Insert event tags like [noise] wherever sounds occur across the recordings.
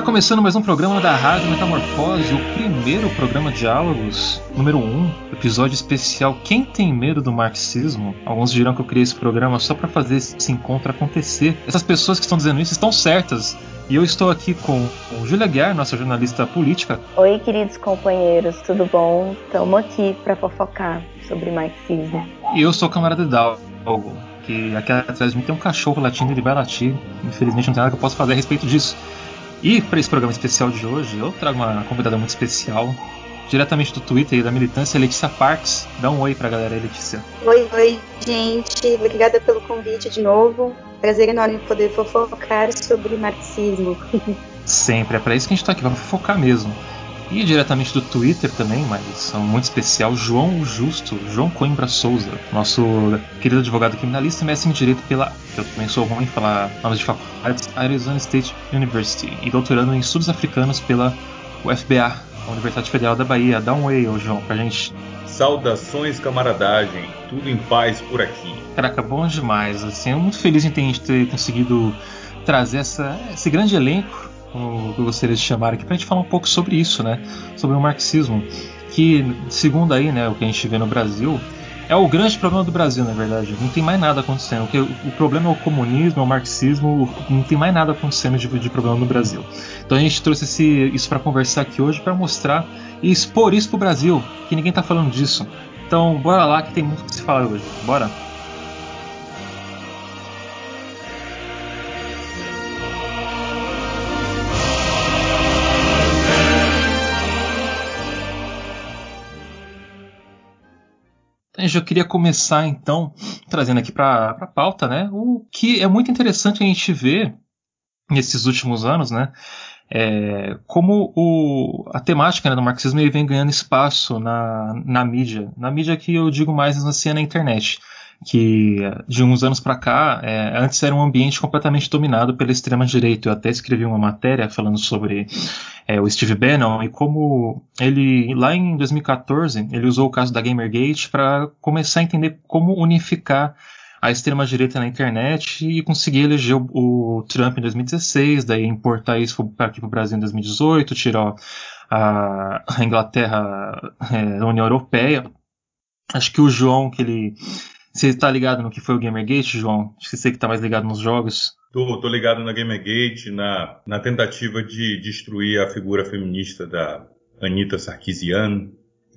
Está começando mais um programa da Rádio Metamorfose, o primeiro programa de diálogos, número 1, um, episódio especial Quem tem medo do marxismo? Alguns dirão que eu criei esse programa só para fazer esse encontro acontecer. Essas pessoas que estão dizendo isso estão certas. E eu estou aqui com Júlia Guiar, nossa jornalista política. Oi, queridos companheiros, tudo bom? Estamos aqui para fofocar sobre marxismo. E eu sou o camarada Dalgo, que aqui atrás de mim tem um cachorro latindo, ele vai latir. Infelizmente não tem nada que eu possa fazer a respeito disso. E para esse programa especial de hoje, eu trago uma convidada muito especial, diretamente do Twitter e da militância, Letícia Parks. Dá um oi pra galera aí, Letícia. Oi, oi, gente. Obrigada pelo convite de novo. Prazer enorme poder fofocar sobre marxismo. [laughs] Sempre, é para isso que a gente tá aqui, vamos fofocar mesmo. E diretamente do Twitter também, mas muito especial, João Justo, João Coimbra Souza, nosso querido advogado criminalista, mestre em Direito pela, eu também sou ruim em falar nomes de faculdades, Arizona State University, e doutorando em estudos africanos pela UFBA, a Universidade Federal da Bahia. Dá um oi, ô João, pra gente. Saudações, camaradagem, tudo em paz por aqui. Caraca, bom demais, assim, eu muito feliz em ter conseguido trazer essa, esse grande elenco como eu gostaria de chamar aqui, para a gente falar um pouco sobre isso, né? Sobre o marxismo, que, segundo aí, né, o que a gente vê no Brasil, é o grande problema do Brasil, na verdade. Não tem mais nada acontecendo. O, o problema é o comunismo, é o marxismo, não tem mais nada acontecendo de, de problema no Brasil. Então a gente trouxe esse, isso para conversar aqui hoje, para mostrar e expor isso pro Brasil, que ninguém tá falando disso. Então, bora lá que tem muito que se falar hoje. Bora! Eu já queria começar então trazendo aqui para a pauta, né? O que é muito interessante a gente ver nesses últimos anos, né? É, como o, a temática né, do marxismo ele vem ganhando espaço na, na mídia, na mídia que eu digo mais assim, é na internet que de uns anos para cá, é, antes era um ambiente completamente dominado pela extrema direita. Eu até escrevi uma matéria falando sobre é, o Steve Bannon e como ele lá em 2014 ele usou o caso da Gamergate para começar a entender como unificar a extrema direita na internet e conseguir eleger o, o Trump em 2016, daí importar isso para aqui para o Brasil em 2018, tirar a, a Inglaterra é, da União Europeia. Acho que o João que ele você tá ligado no que foi o Gamergate, João? Acho que você que tá mais ligado nos jogos. Tô, tô ligado na Gamergate, na, na tentativa de destruir a figura feminista da Anitta Sarkeesian.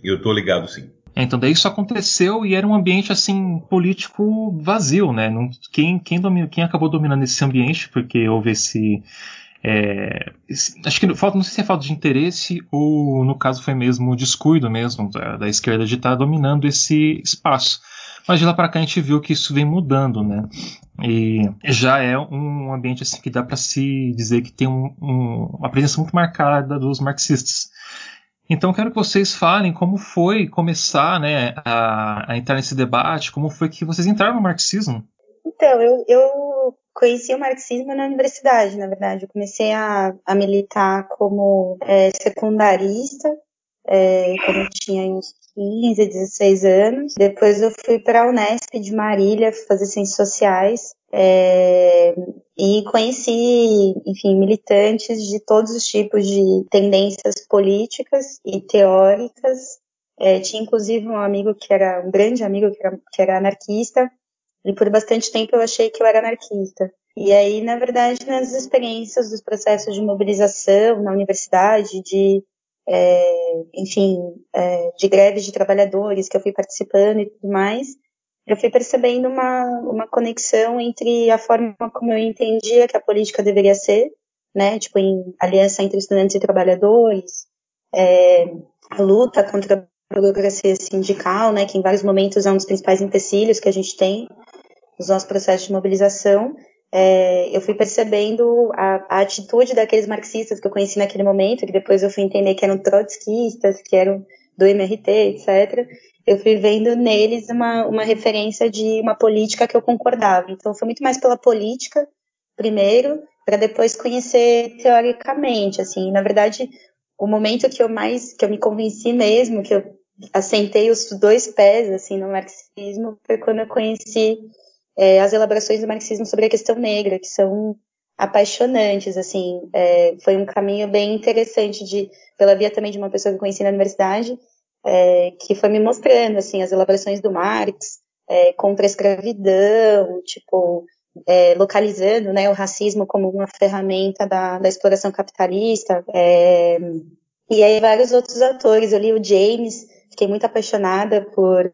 Eu tô ligado sim. É, então daí isso aconteceu e era um ambiente assim político vazio, né? Não, quem, quem, domina, quem acabou dominando esse ambiente, porque houve esse, é, acho que falta, não sei se é falta de interesse ou no caso foi mesmo descuido mesmo da, da esquerda de estar tá dominando esse espaço. Mas de lá para cá a gente viu que isso vem mudando, né? E já é um ambiente assim que dá para se dizer que tem um, um, uma presença muito marcada dos marxistas. Então quero que vocês falem como foi começar, né, a, a entrar nesse debate, como foi que vocês entraram no marxismo. Então eu, eu conheci o marxismo na universidade, na verdade. Eu comecei a, a militar como é, secundarista é, quando eu tinha uns 15, 16 anos. Depois eu fui para a Unesp de Marília fazer ciências sociais. É, e conheci, enfim, militantes de todos os tipos de tendências políticas e teóricas. É, tinha inclusive um amigo que era um grande amigo que era, que era anarquista, e por bastante tempo eu achei que eu era anarquista. E aí, na verdade, nas experiências dos processos de mobilização na universidade, de é, enfim, é, de greves de trabalhadores que eu fui participando e tudo mais, eu fui percebendo uma, uma conexão entre a forma como eu entendia que a política deveria ser, né, tipo, em aliança entre estudantes e trabalhadores, é, a luta contra a burocracia sindical, né, que em vários momentos é um dos principais empecilhos que a gente tem nos nossos processos de mobilização, é, eu fui percebendo a, a, atitude daqueles marxistas que eu conheci naquele momento, que depois eu fui entender que eram trotskistas, que eram do MRT, etc. Eu fui vendo neles uma, uma referência de uma política que eu concordava. Então, foi muito mais pela política, primeiro, para depois conhecer teoricamente. Assim, na verdade, o momento que eu mais, que eu me convenci mesmo, que eu assentei os dois pés assim no marxismo, foi quando eu conheci é, as elaborações do marxismo sobre a questão negra, que são apaixonantes, assim, é, foi um caminho bem interessante de, pela via também de uma pessoa que eu conheci na universidade, é, que foi me mostrando, assim, as elaborações do Marx é, contra a escravidão, tipo, é, localizando, né, o racismo como uma ferramenta da, da exploração capitalista, é, e aí vários outros autores, eu li o James, fiquei muito apaixonada por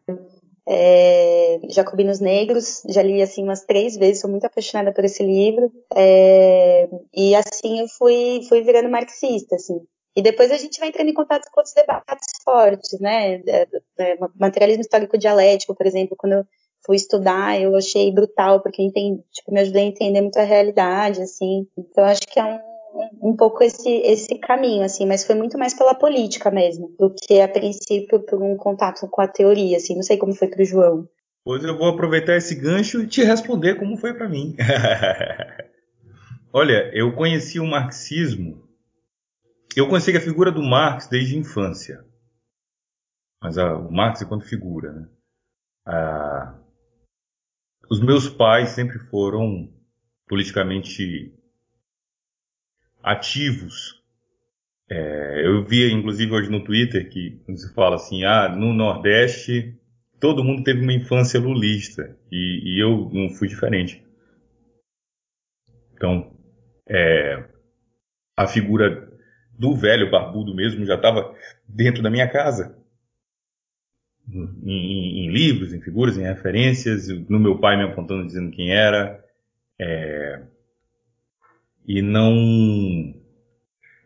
é, Jacobinos Negros, já li assim umas três vezes, sou muito apaixonada por esse livro, é, e assim eu fui, fui virando marxista, assim. E depois a gente vai entrando em contato com outros debates fortes, né, é, é, materialismo histórico dialético, por exemplo, quando eu fui estudar, eu achei brutal, porque entendi, tipo, me ajudou a entender muito a realidade, assim, então acho que é um um pouco esse, esse caminho, assim, mas foi muito mais pela política mesmo, do que a princípio por um contato com a teoria, assim, não sei como foi para o João. Pois eu vou aproveitar esse gancho e te responder como foi para mim. [laughs] Olha, eu conheci o marxismo, eu conheci a figura do Marx desde a infância, mas a, o Marx enquanto figura, né? Ah, os meus pais sempre foram politicamente ativos. É, eu vi, inclusive, hoje no Twitter que se fala assim, ah, no Nordeste todo mundo teve uma infância lulista e, e eu não fui diferente. Então, é, a figura do velho barbudo mesmo já estava dentro da minha casa. Em, em, em, livros, em figuras, em referências, no meu pai me apontando dizendo quem era. É, e não.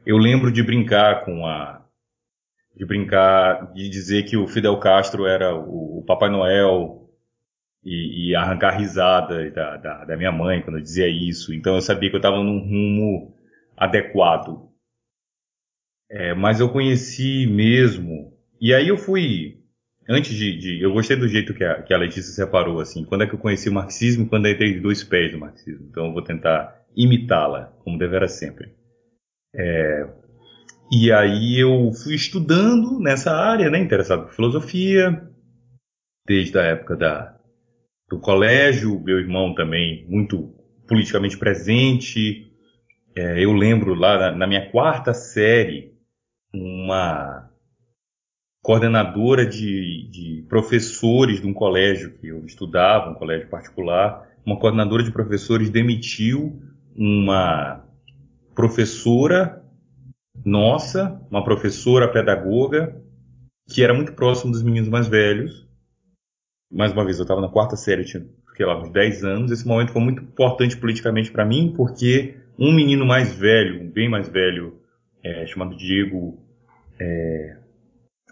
Eu lembro de brincar com a. De brincar, de dizer que o Fidel Castro era o, o Papai Noel e, e, arrancar risada da, da, da minha mãe quando eu dizia isso. Então eu sabia que eu estava num rumo adequado. É, mas eu conheci mesmo. E aí eu fui. Antes de. de eu gostei do jeito que a, que a Letícia separou, assim. Quando é que eu conheci o marxismo quando eu entrei de dois pés no marxismo. Então eu vou tentar imitá-la, como deverá sempre. É, e aí eu fui estudando nessa área, né, interessado por filosofia, desde a época da, do colégio, meu irmão também muito politicamente presente. É, eu lembro lá na, na minha quarta série, uma coordenadora de, de, professores de um colégio que eu estudava, um colégio particular, uma coordenadora de professores demitiu uma professora nossa, uma professora pedagoga, que era muito próximo dos meninos mais velhos. Mais uma vez, eu estava na quarta série, tinha sei lá, uns 10 anos. Esse momento foi muito importante politicamente para mim, porque um menino mais velho, bem mais velho, é, chamado Diego é,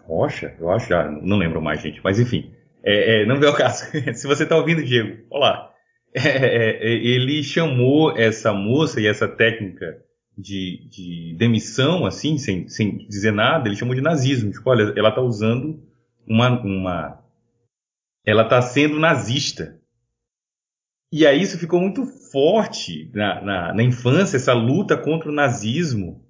Rocha, eu acho, já não lembro mais, gente, mas enfim, é, é não vê o caso. [laughs] Se você está ouvindo, Diego, olá. [laughs] É, é, é, ele chamou essa moça e essa técnica de, de demissão, assim, sem, sem, dizer nada, ele chamou de nazismo. Tipo, olha, ela está usando uma, uma. Ela está sendo nazista. E aí isso ficou muito forte na, na, na, infância, essa luta contra o nazismo.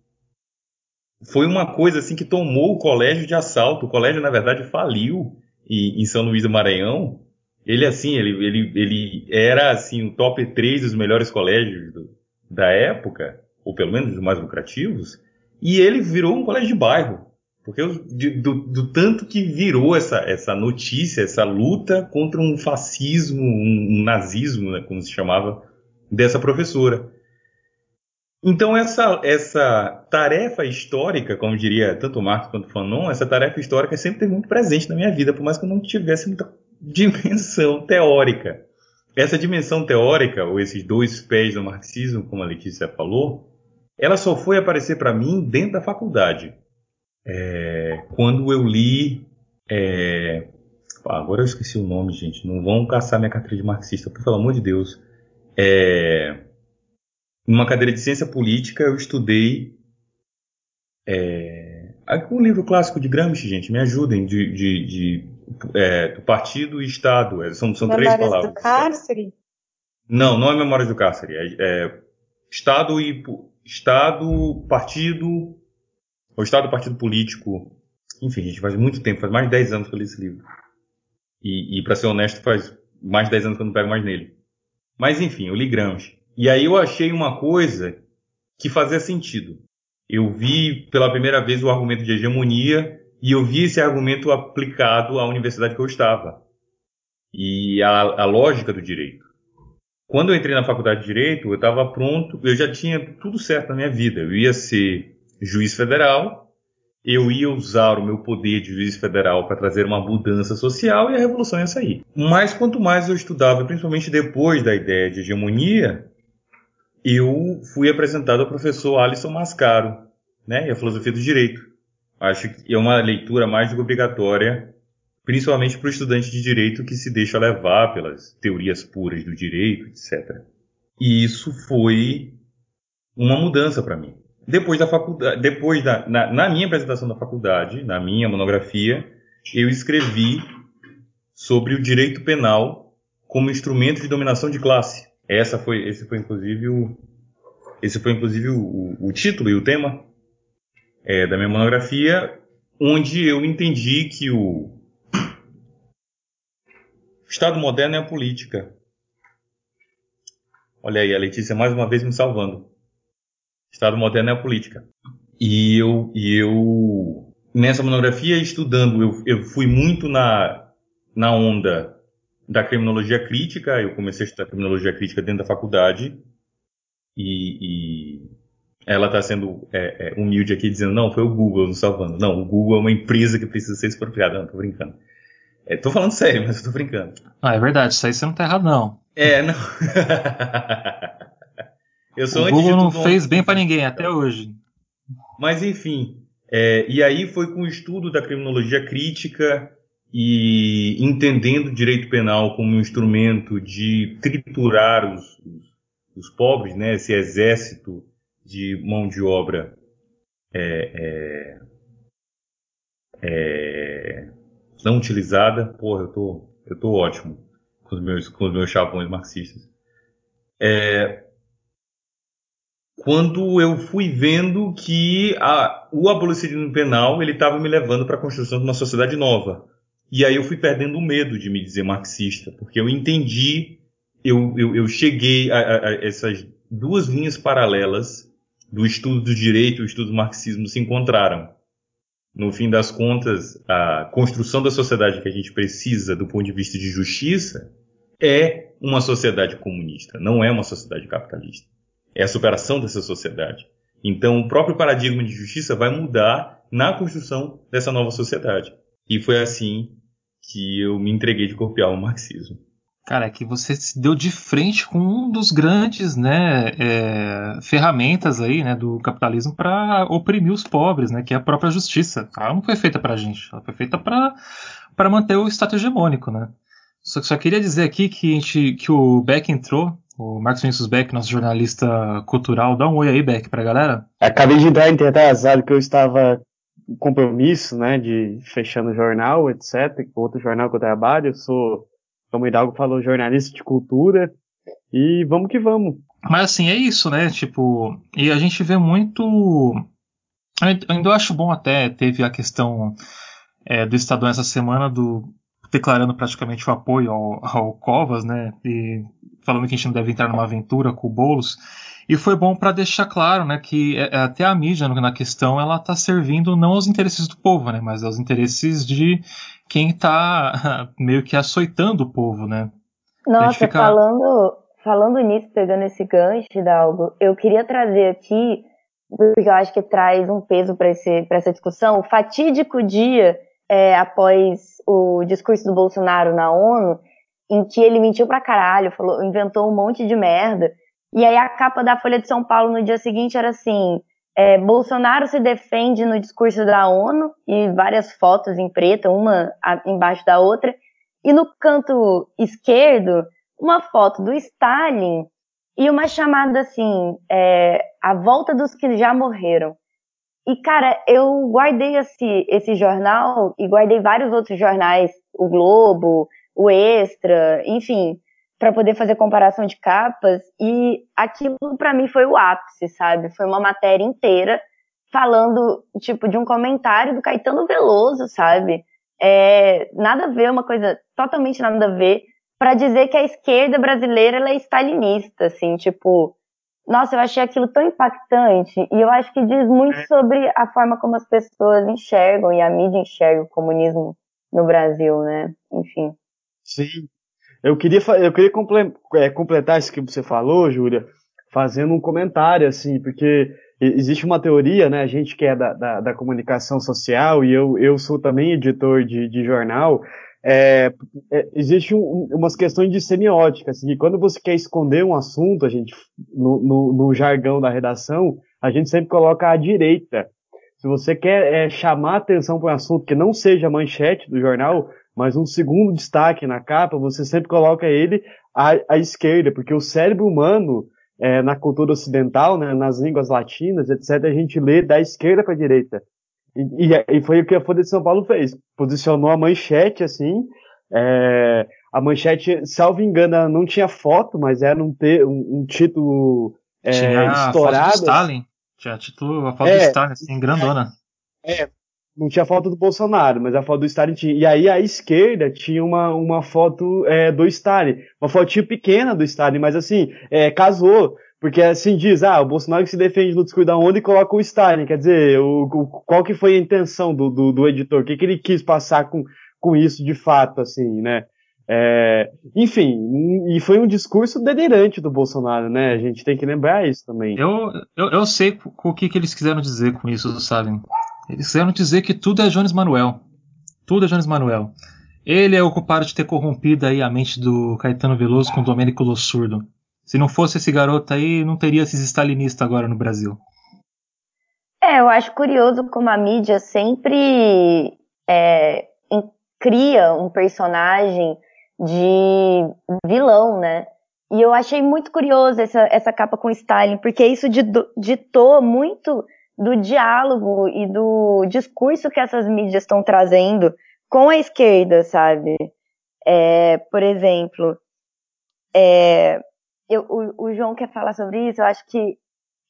Foi uma coisa assim que tomou o colégio de assalto. O colégio, na verdade, faliu em, em São Luís do Maranhão ele, assim, ele, ele, ele era, assim, o top 3 dos melhores colégios do, da época, ou pelo menos dos mais lucrativos, e ele virou um colégio de bairro. Porque de, do, do, tanto que virou essa, essa notícia, essa luta contra um fascismo, um, nazismo, né, como se chamava, dessa professora. Então essa, essa tarefa histórica, como diria tanto Marx quanto Fanon, essa tarefa histórica sempre teve muito presente na minha vida, por mais que eu não tivesse muita dimensão teórica. Essa dimensão teórica, ou esses dois pés do marxismo, como a Letícia falou, ela só foi aparecer para mim dentro da faculdade. É, quando eu li. É, agora eu esqueci o nome, gente. Não vão caçar minha carteira de marxista, pelo amor de Deus. É, numa cadeira de ciência política, eu estudei. É, um livro clássico de Gramsci, gente, me ajudem, de, de, de é, do partido e Estado. É, são, são três palavras. do cárcere? Não, não é memória do cárcere. É, é Estado e Estado, partido, ou Estado, partido político. Enfim, gente, faz muito tempo, faz mais de 10 anos que eu li esse livro. E, e para ser honesto, faz mais de 10 anos que eu não pego mais nele. Mas enfim, eu li Gramsci. E aí eu achei uma coisa que fazia sentido. Eu vi pela primeira vez o argumento de hegemonia e eu vi esse argumento aplicado à universidade que eu estava e a, a lógica do direito. Quando eu entrei na faculdade de direito, eu estava pronto, eu já tinha tudo certo na minha vida. Eu ia ser juiz federal, eu ia usar o meu poder de juiz federal para trazer uma mudança social e a revolução ia sair. Mas quanto mais eu estudava, principalmente depois da ideia de hegemonia, eu fui apresentado ao professor Alisson Mascaro, né, e a filosofia do direito. Acho que é uma leitura mais do que obrigatória, principalmente para o estudante de direito que se deixa levar pelas teorias puras do direito, etc. E isso foi uma mudança para mim. Depois da faculdade, depois da, na, na minha apresentação da faculdade, na minha monografia, eu escrevi sobre o direito penal como instrumento de dominação de classe. Essa foi, esse foi inclusive o, esse foi inclusive o, o, o título e o tema é, da minha monografia, onde eu entendi que o Estado moderno é a política. Olha aí, a Letícia mais uma vez me salvando. Estado moderno é a política. E eu, e eu nessa monografia estudando, eu, eu fui muito na, na onda da criminologia crítica, eu comecei a estudar criminologia crítica dentro da faculdade, e, e ela está sendo é, é, humilde aqui dizendo, não, foi o Google nos salvando. Não, o Google é uma empresa que precisa ser expropriada. Não, tô brincando. É, tô falando sério, mas eu tô brincando. Ah, é verdade, isso aí você não tá errado, não. É, não. [laughs] eu sou o Google não fez bem para ninguém até hoje. Mas enfim, é, e aí foi com o estudo da criminologia crítica e entendendo o direito penal como um instrumento de triturar os, os, os pobres, né, esse exército de mão de obra é, é, é, não utilizada, porra, eu tô, eu tô ótimo com os meus, com os meus chavões marxistas. É, quando eu fui vendo que a, o abolicionismo penal ele estava me levando para a construção de uma sociedade nova, e aí eu fui perdendo o medo de me dizer marxista, porque eu entendi, eu, eu, eu cheguei a, a, a, essas duas linhas paralelas do estudo do direito e o estudo do marxismo se encontraram. No fim das contas, a construção da sociedade que a gente precisa do ponto de vista de justiça é uma sociedade comunista, não é uma sociedade capitalista. É a superação dessa sociedade. Então, o próprio paradigma de justiça vai mudar na construção dessa nova sociedade. E foi assim que eu me entreguei de corpo ao marxismo. Cara, é que você se deu de frente com um dos grandes né, é, ferramentas aí, né, do capitalismo para oprimir os pobres, né, que é a própria justiça. Ela não foi feita para a gente, ela foi feita para manter o status hegemônico. Né? Só, só queria dizer aqui que, gente, que o Beck entrou, o Marcos Vinícius Beck, nosso jornalista cultural. Dá um oi aí, Beck, para a galera. Acabei de em azar que eu estava compromisso, né, de fechando o jornal, etc. Outro jornal que eu trabalho, eu sou, como o Hidalgo falou, jornalista de cultura. E vamos que vamos. Mas assim, é isso, né? Tipo, e a gente vê muito. Eu ainda acho bom até, teve a questão é, do Estadão essa semana do declarando praticamente o apoio ao, ao Covas, né? E falando que a gente não deve entrar numa aventura com o Boulos. E foi bom para deixar claro, né, que é, é, até a mídia na questão ela está servindo não aos interesses do povo, né, mas aos interesses de quem está [laughs] meio que açoitando o povo, né. Nossa, fica... falando falando nisso, pegando esse gancho, Hidalgo, eu queria trazer aqui, porque eu acho que traz um peso para essa discussão, o fatídico dia é, após o discurso do Bolsonaro na ONU, em que ele mentiu pra caralho, falou, inventou um monte de merda, e aí a capa da Folha de São Paulo no dia seguinte era assim: é, Bolsonaro se defende no discurso da ONU e várias fotos em preto, uma embaixo da outra, e no canto esquerdo uma foto do Stalin e uma chamada assim: é, a volta dos que já morreram. E cara, eu guardei esse, esse jornal e guardei vários outros jornais, o Globo, o Extra, enfim, para poder fazer comparação de capas e aquilo para mim foi o ápice, sabe? Foi uma matéria inteira falando tipo de um comentário do Caetano Veloso, sabe? É, nada a ver, uma coisa totalmente nada a ver, para dizer que a esquerda brasileira ela é stalinista, assim, tipo, nossa, eu achei aquilo tão impactante e eu acho que diz muito é. sobre a forma como as pessoas enxergam e a mídia enxerga o comunismo no Brasil, né? Enfim. Sim. Eu queria, eu queria é, completar isso que você falou, Júlia, fazendo um comentário, assim, porque existe uma teoria, né? A gente que é da, da, da comunicação social e eu, eu sou também editor de, de jornal, é, é, existe um, umas questões de semiótica, assim, que quando você quer esconder um assunto, a gente, no, no, no, jargão da redação, a gente sempre coloca à direita. Se você quer é, chamar atenção para um assunto que não seja manchete do jornal, mas um segundo destaque na capa, você sempre coloca ele à, à esquerda, porque o cérebro humano, é, na cultura ocidental, né, nas línguas latinas, etc., a gente lê da esquerda para a direita. E, e, foi o que a Folha de São Paulo fez. Posicionou a manchete assim. É, a manchete, salvo engano, não tinha foto, mas era um, te, um, um título é, tinha estourado. A foto do Stalin. Tinha título, a foto é, do Stalin, assim, grandona. É, não tinha foto do Bolsonaro, mas a foto do Stalin tinha. E aí a esquerda tinha uma, uma foto é, do Stalin. Uma fotinha pequena do Stalin, mas assim, é, casou. Porque assim diz, ah, o Bolsonaro se defende no descuido da onda e coloca o Stalin. Quer dizer, o, o, qual que foi a intenção do, do, do editor? O que, que ele quis passar com, com isso de fato, assim, né? É, enfim, e foi um discurso delirante do Bolsonaro, né? A gente tem que lembrar isso também. Eu, eu, eu sei o que, que eles quiseram dizer com isso, sabem? Eles quiseram dizer que tudo é Jones Manuel. Tudo é Jones Manuel. Ele é o culpado de ter corrompido aí a mente do Caetano Veloso com o Domênico Lossurdo. Se não fosse esse garoto aí, não teria esses stalinistas agora no Brasil. É, eu acho curioso como a mídia sempre é, cria um personagem de vilão, né? E eu achei muito curioso essa, essa capa com Stalin, porque isso ditou muito do diálogo e do discurso que essas mídias estão trazendo com a esquerda, sabe? É, por exemplo, é, eu, o, o, João quer falar sobre isso, eu acho que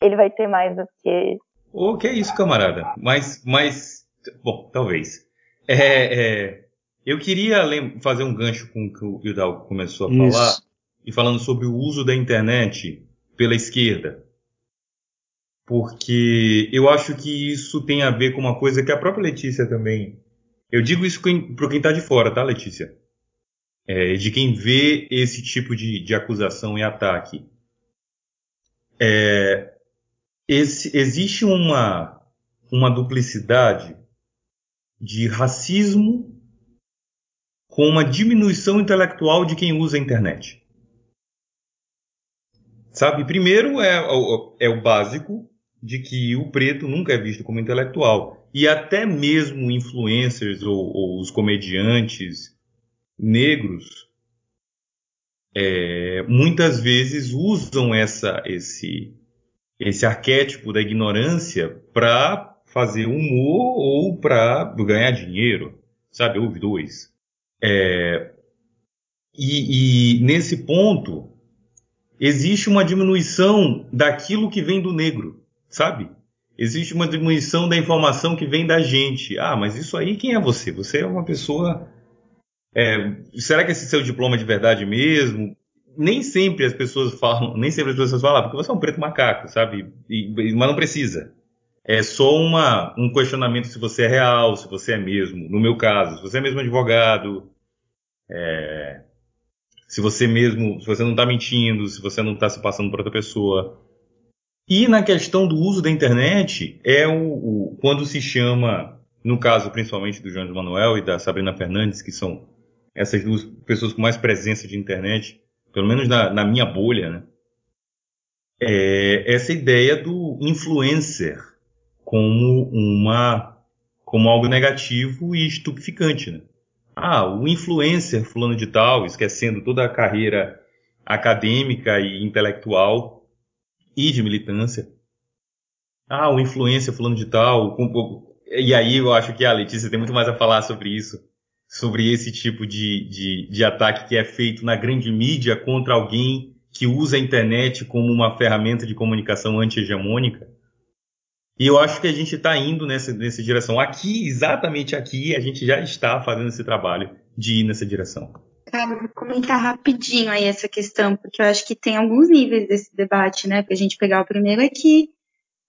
ele vai ter mais do que. O que é isso, camarada? Mas, mas bom, talvez. É, é, eu queria fazer um gancho com o que o Hidalgo começou a isso. falar, e falando sobre o uso da internet pela esquerda. Porque eu acho que isso tem a ver com uma coisa que a própria Letícia também. Eu digo isso para quem está de fora, tá, Letícia? é, de quem vê esse tipo de, de acusação e ataque. É, esse, existe uma, uma duplicidade de racismo com uma diminuição intelectual de quem usa a internet. Sabe, primeiro é, é o básico de que o preto nunca é visto como intelectual. E até mesmo influencers ou, ou os comediantes negros é, muitas vezes usam essa, esse, esse arquétipo da ignorância para fazer humor ou para ganhar dinheiro, sabe? Ou dois. É, e, e nesse ponto existe uma diminuição daquilo que vem do negro, sabe? Existe uma diminuição da informação que vem da gente. Ah, mas isso aí quem é você? Você é uma pessoa é, será que esse seu diploma é de verdade mesmo? Nem sempre as pessoas falam, nem sempre as pessoas falam, ah, porque você é um preto macaco, sabe? E, mas não precisa. É só uma, um questionamento se você é real, se você é mesmo. No meu caso, se você é mesmo advogado, é, se você mesmo, se você não está mentindo, se você não está se passando por outra pessoa. E na questão do uso da internet, é o, o quando se chama, no caso principalmente do João Manuel e da Sabrina Fernandes, que são essas duas pessoas com mais presença de internet, pelo menos na, na minha bolha, né? É essa ideia do influencer como uma como algo negativo e estupeficante, né? Ah, o influencer fulano de tal, esquecendo toda a carreira acadêmica e intelectual e de militância. Ah, o influencer fulano de tal, e aí eu acho que a Letícia tem muito mais a falar sobre isso sobre esse tipo de, de, de ataque que é feito na grande mídia contra alguém que usa a internet como uma ferramenta de comunicação anti-hegemônica. E eu acho que a gente está indo nessa, nessa direção. Aqui, exatamente aqui, a gente já está fazendo esse trabalho de ir nessa direção. Cara, vou comentar rapidinho aí essa questão, porque eu acho que tem alguns níveis desse debate, né? Pra gente pegar o primeiro é que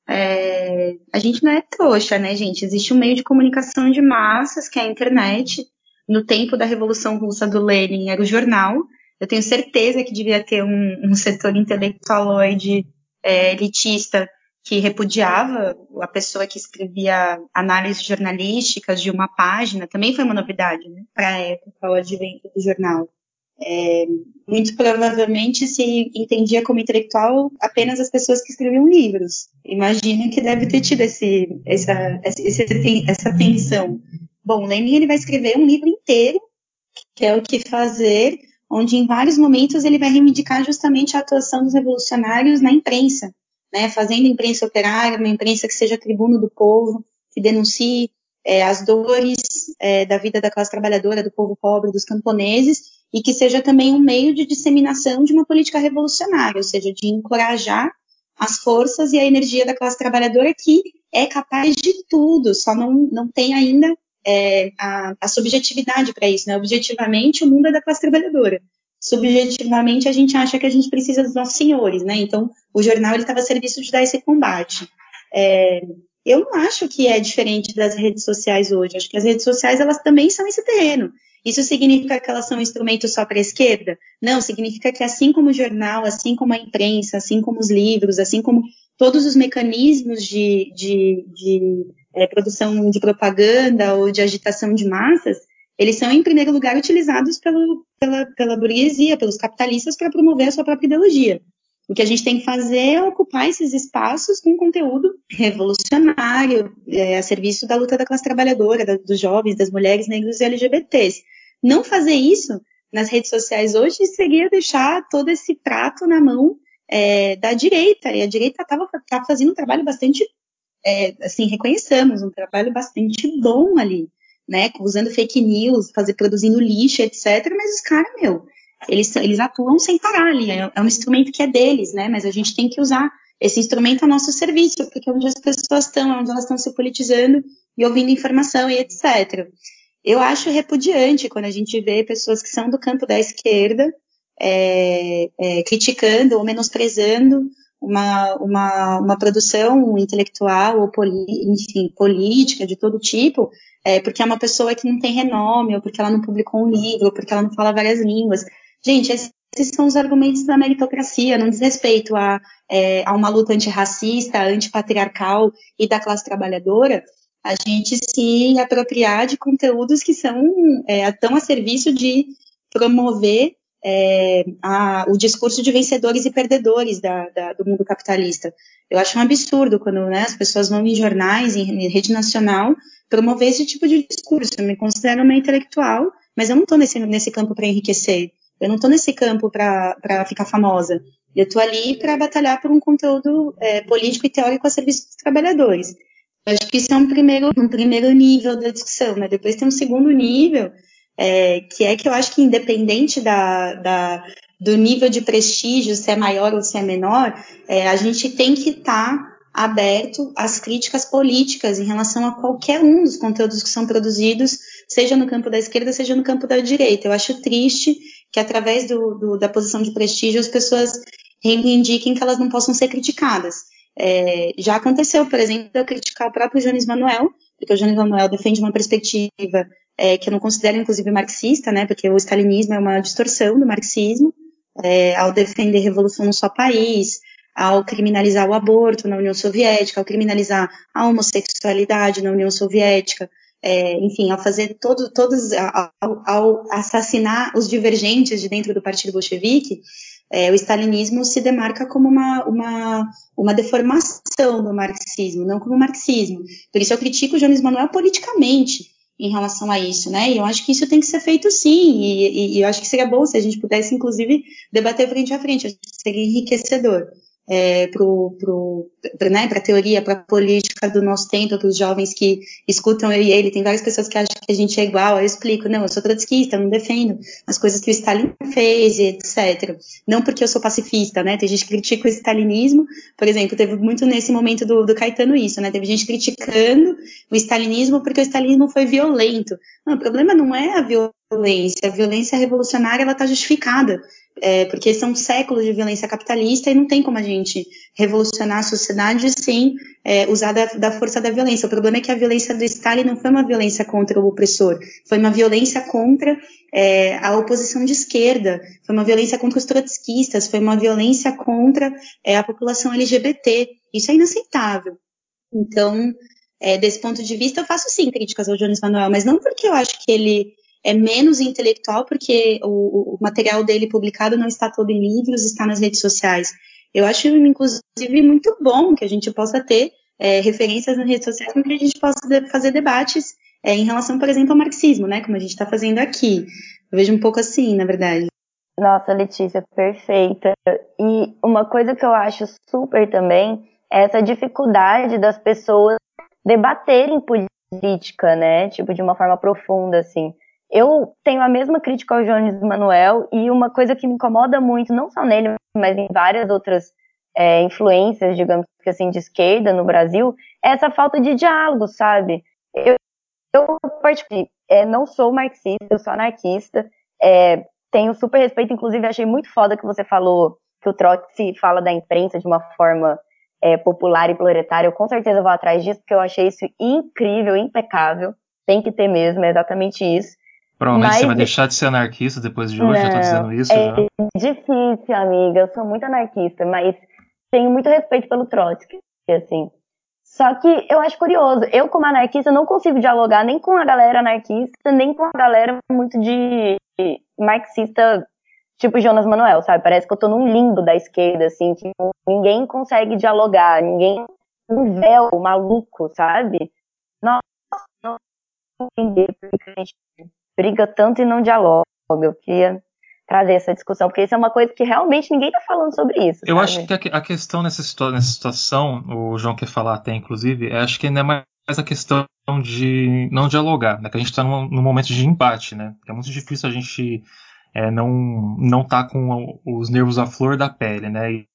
é, a gente não é trouxa, né, gente? Existe um meio de comunicação de massas, que é a internet. No tempo da Revolução Russa do Lenin, era o jornal. Eu tenho certeza que devia ter um, um setor intelectualoide é, elitista que repudiava a pessoa que escrevia análises jornalísticas de uma página, também foi uma novidade né, para a época, o advento do jornal. É, muito provavelmente se entendia como intelectual apenas as pessoas que escreviam livros. Imagino que deve ter tido esse, essa, essa tensão. Bom, Lenin ele vai escrever um livro inteiro, que é o que fazer, onde em vários momentos ele vai reivindicar justamente a atuação dos revolucionários na imprensa, né, fazendo imprensa operária, uma imprensa que seja tribuno do povo, que denuncie é, as dores é, da vida da classe trabalhadora, do povo pobre, dos camponeses, e que seja também um meio de disseminação de uma política revolucionária, ou seja, de encorajar as forças e a energia da classe trabalhadora que é capaz de tudo, só não, não tem ainda é, a, a, subjetividade para isso, né? Objetivamente, o mundo é da classe trabalhadora. Subjetivamente, a gente acha que a gente precisa dos nossos senhores, né? Então, o jornal estava a serviço de dar esse combate. É, eu não acho que é diferente das redes sociais hoje. Acho que as redes sociais elas também são esse terreno. Isso significa que elas são um instrumento só para a esquerda? Não, significa que assim como o jornal, assim como a imprensa, assim como os livros, assim como todos os mecanismos de, de, de é, produção de propaganda ou de agitação de massas, eles são, em primeiro lugar, utilizados pelo, pela, pela burguesia, pelos capitalistas, para promover a sua própria ideologia. O que a gente tem que fazer é ocupar esses espaços com conteúdo revolucionário, é, a serviço da luta da classe trabalhadora, da, dos jovens, das mulheres, negros e LGBTs. Não fazer isso nas redes sociais hoje seria deixar todo esse prato na mão é, da direita, e a direita estava tá fazendo um trabalho bastante, é, assim, reconheçamos, um trabalho bastante bom ali, né, usando fake news, fazer, produzindo lixo, etc, mas os caras, meu, eles, eles atuam sem parar ali, é, é um instrumento que é deles, né, mas a gente tem que usar esse instrumento a nosso serviço, porque é onde as pessoas estão, é onde elas estão se politizando e ouvindo informação e etc. Eu acho repudiante quando a gente vê pessoas que são do campo da esquerda é, é, criticando ou menosprezando uma, uma, uma produção intelectual ou enfim, política de todo tipo, é, porque é uma pessoa que não tem renome, ou porque ela não publicou um livro, ou porque ela não fala várias línguas. Gente, esses são os argumentos da meritocracia, não diz respeito a, é, a uma luta antirracista, antipatriarcal e da classe trabalhadora, a gente se apropriar de conteúdos que são é, tão a serviço de promover é, a, o discurso de vencedores e perdedores da, da, do mundo capitalista. Eu acho um absurdo quando né, as pessoas vão em jornais, em, em rede nacional, promover esse tipo de discurso. Eu me considero uma intelectual, mas eu não estou nesse, nesse campo para enriquecer. Eu não estou nesse campo para ficar famosa. Eu estou ali para batalhar por um conteúdo é, político e teórico a serviço dos trabalhadores. Eu acho que isso é um primeiro, um primeiro nível da discussão, né? Depois tem um segundo nível, é, que é que eu acho que independente da, da, do nível de prestígio, se é maior ou se é menor, é, a gente tem que estar tá aberto às críticas políticas em relação a qualquer um dos conteúdos que são produzidos, seja no campo da esquerda, seja no campo da direita. Eu acho triste que através do, do, da posição de prestígio as pessoas reivindiquem que elas não possam ser criticadas. É, já aconteceu, por exemplo, eu criticar o próprio Jones Manuel, porque o Jones Manuel defende uma perspectiva é, que eu não considero inclusive marxista, né, porque o stalinismo é uma distorção do marxismo, é, ao defender revolução no só país, ao criminalizar o aborto na União Soviética, ao criminalizar a homossexualidade na União Soviética, é, enfim, ao fazer todo, todos, ao, ao, assassinar os divergentes de dentro do Partido Bolchevique, é, o stalinismo se demarca como uma, uma, uma deformação do marxismo, não como marxismo. Por isso eu critico o Jones Manuel politicamente, em relação a isso, né? E eu acho que isso tem que ser feito sim, e, e, e eu acho que seria bom se a gente pudesse, inclusive, debater frente a frente, seria enriquecedor. É, para né, a teoria, para a política do nosso tempo, para os jovens que escutam eu e ele. Tem várias pessoas que acham que a gente é igual. Eu explico, não, eu sou trotskista, não defendo as coisas que o Stalin fez, etc. Não porque eu sou pacifista, né? Tem gente que critica o stalinismo, por exemplo, teve muito nesse momento do, do Caetano isso, né? Teve gente criticando o stalinismo porque o stalinismo foi violento. Não, o problema não é a violência, a violência revolucionária ela está justificada é, porque são séculos de violência capitalista e não tem como a gente revolucionar a sociedade sem é, usar da, da, força da violência. O problema é que a violência do Stalin não foi uma violência contra o opressor, foi uma violência contra é, a oposição de esquerda, foi uma violência contra os trotskistas, foi uma violência contra é, a população LGBT. Isso é inaceitável. Então, é, desse ponto de vista, eu faço sim críticas ao Jones Manuel, mas não porque eu acho que ele é menos intelectual, porque o, o, material dele publicado não está todo em livros, está nas redes sociais. Eu acho, inclusive, muito bom que a gente possa ter é, referências nas redes sociais para que a gente possa fazer debates é, em relação, por exemplo, ao marxismo, né, como a gente está fazendo aqui. Eu vejo um pouco assim, na verdade. Nossa, Letícia, perfeita. E uma coisa que eu acho super também é essa dificuldade das pessoas debaterem política, né? Tipo, de uma forma profunda, assim. Eu tenho a mesma crítica ao Jones Manuel e uma coisa que me incomoda muito, não só nele, mas em várias outras é, influências, digamos assim, de esquerda no Brasil, é essa falta de diálogo, sabe? Eu, eu é, não sou marxista, eu sou anarquista, é, tenho super respeito, inclusive achei muito foda que você falou que o Trotsky fala da imprensa de uma forma é, popular e proletária, eu com certeza vou atrás disso, porque eu achei isso incrível, impecável, tem que ter mesmo, é exatamente isso. Provavelmente Mas... você vai deixar de ser anarquista depois de hoje, não, já tô dizendo isso. É já. difícil, amiga. Eu sou muito anarquista, mas tenho muito respeito pelo Trotsky, assim. Só que eu acho curioso, eu como anarquista não consigo dialogar nem com a galera anarquista, nem com a galera muito de marxista, tipo Jonas Manuel, sabe? Parece que eu tô num limbo da esquerda, assim, que ninguém consegue dialogar, ninguém, um véu maluco, sabe? Nossa, não entender porque a gente briga tanto e não dialoga. Eu queria trazer essa discussão, porque isso é uma coisa que realmente ninguém está falando sobre isso. Eu sabe? acho que a, questão nessa, situação, o João quer falar até, inclusive, é, acho que ainda é mais a questão de não dialogar, né? Que a gente está num, num, momento de embate, né? É muito difícil a gente é, não não tá com os nervos à flor da pele, né? E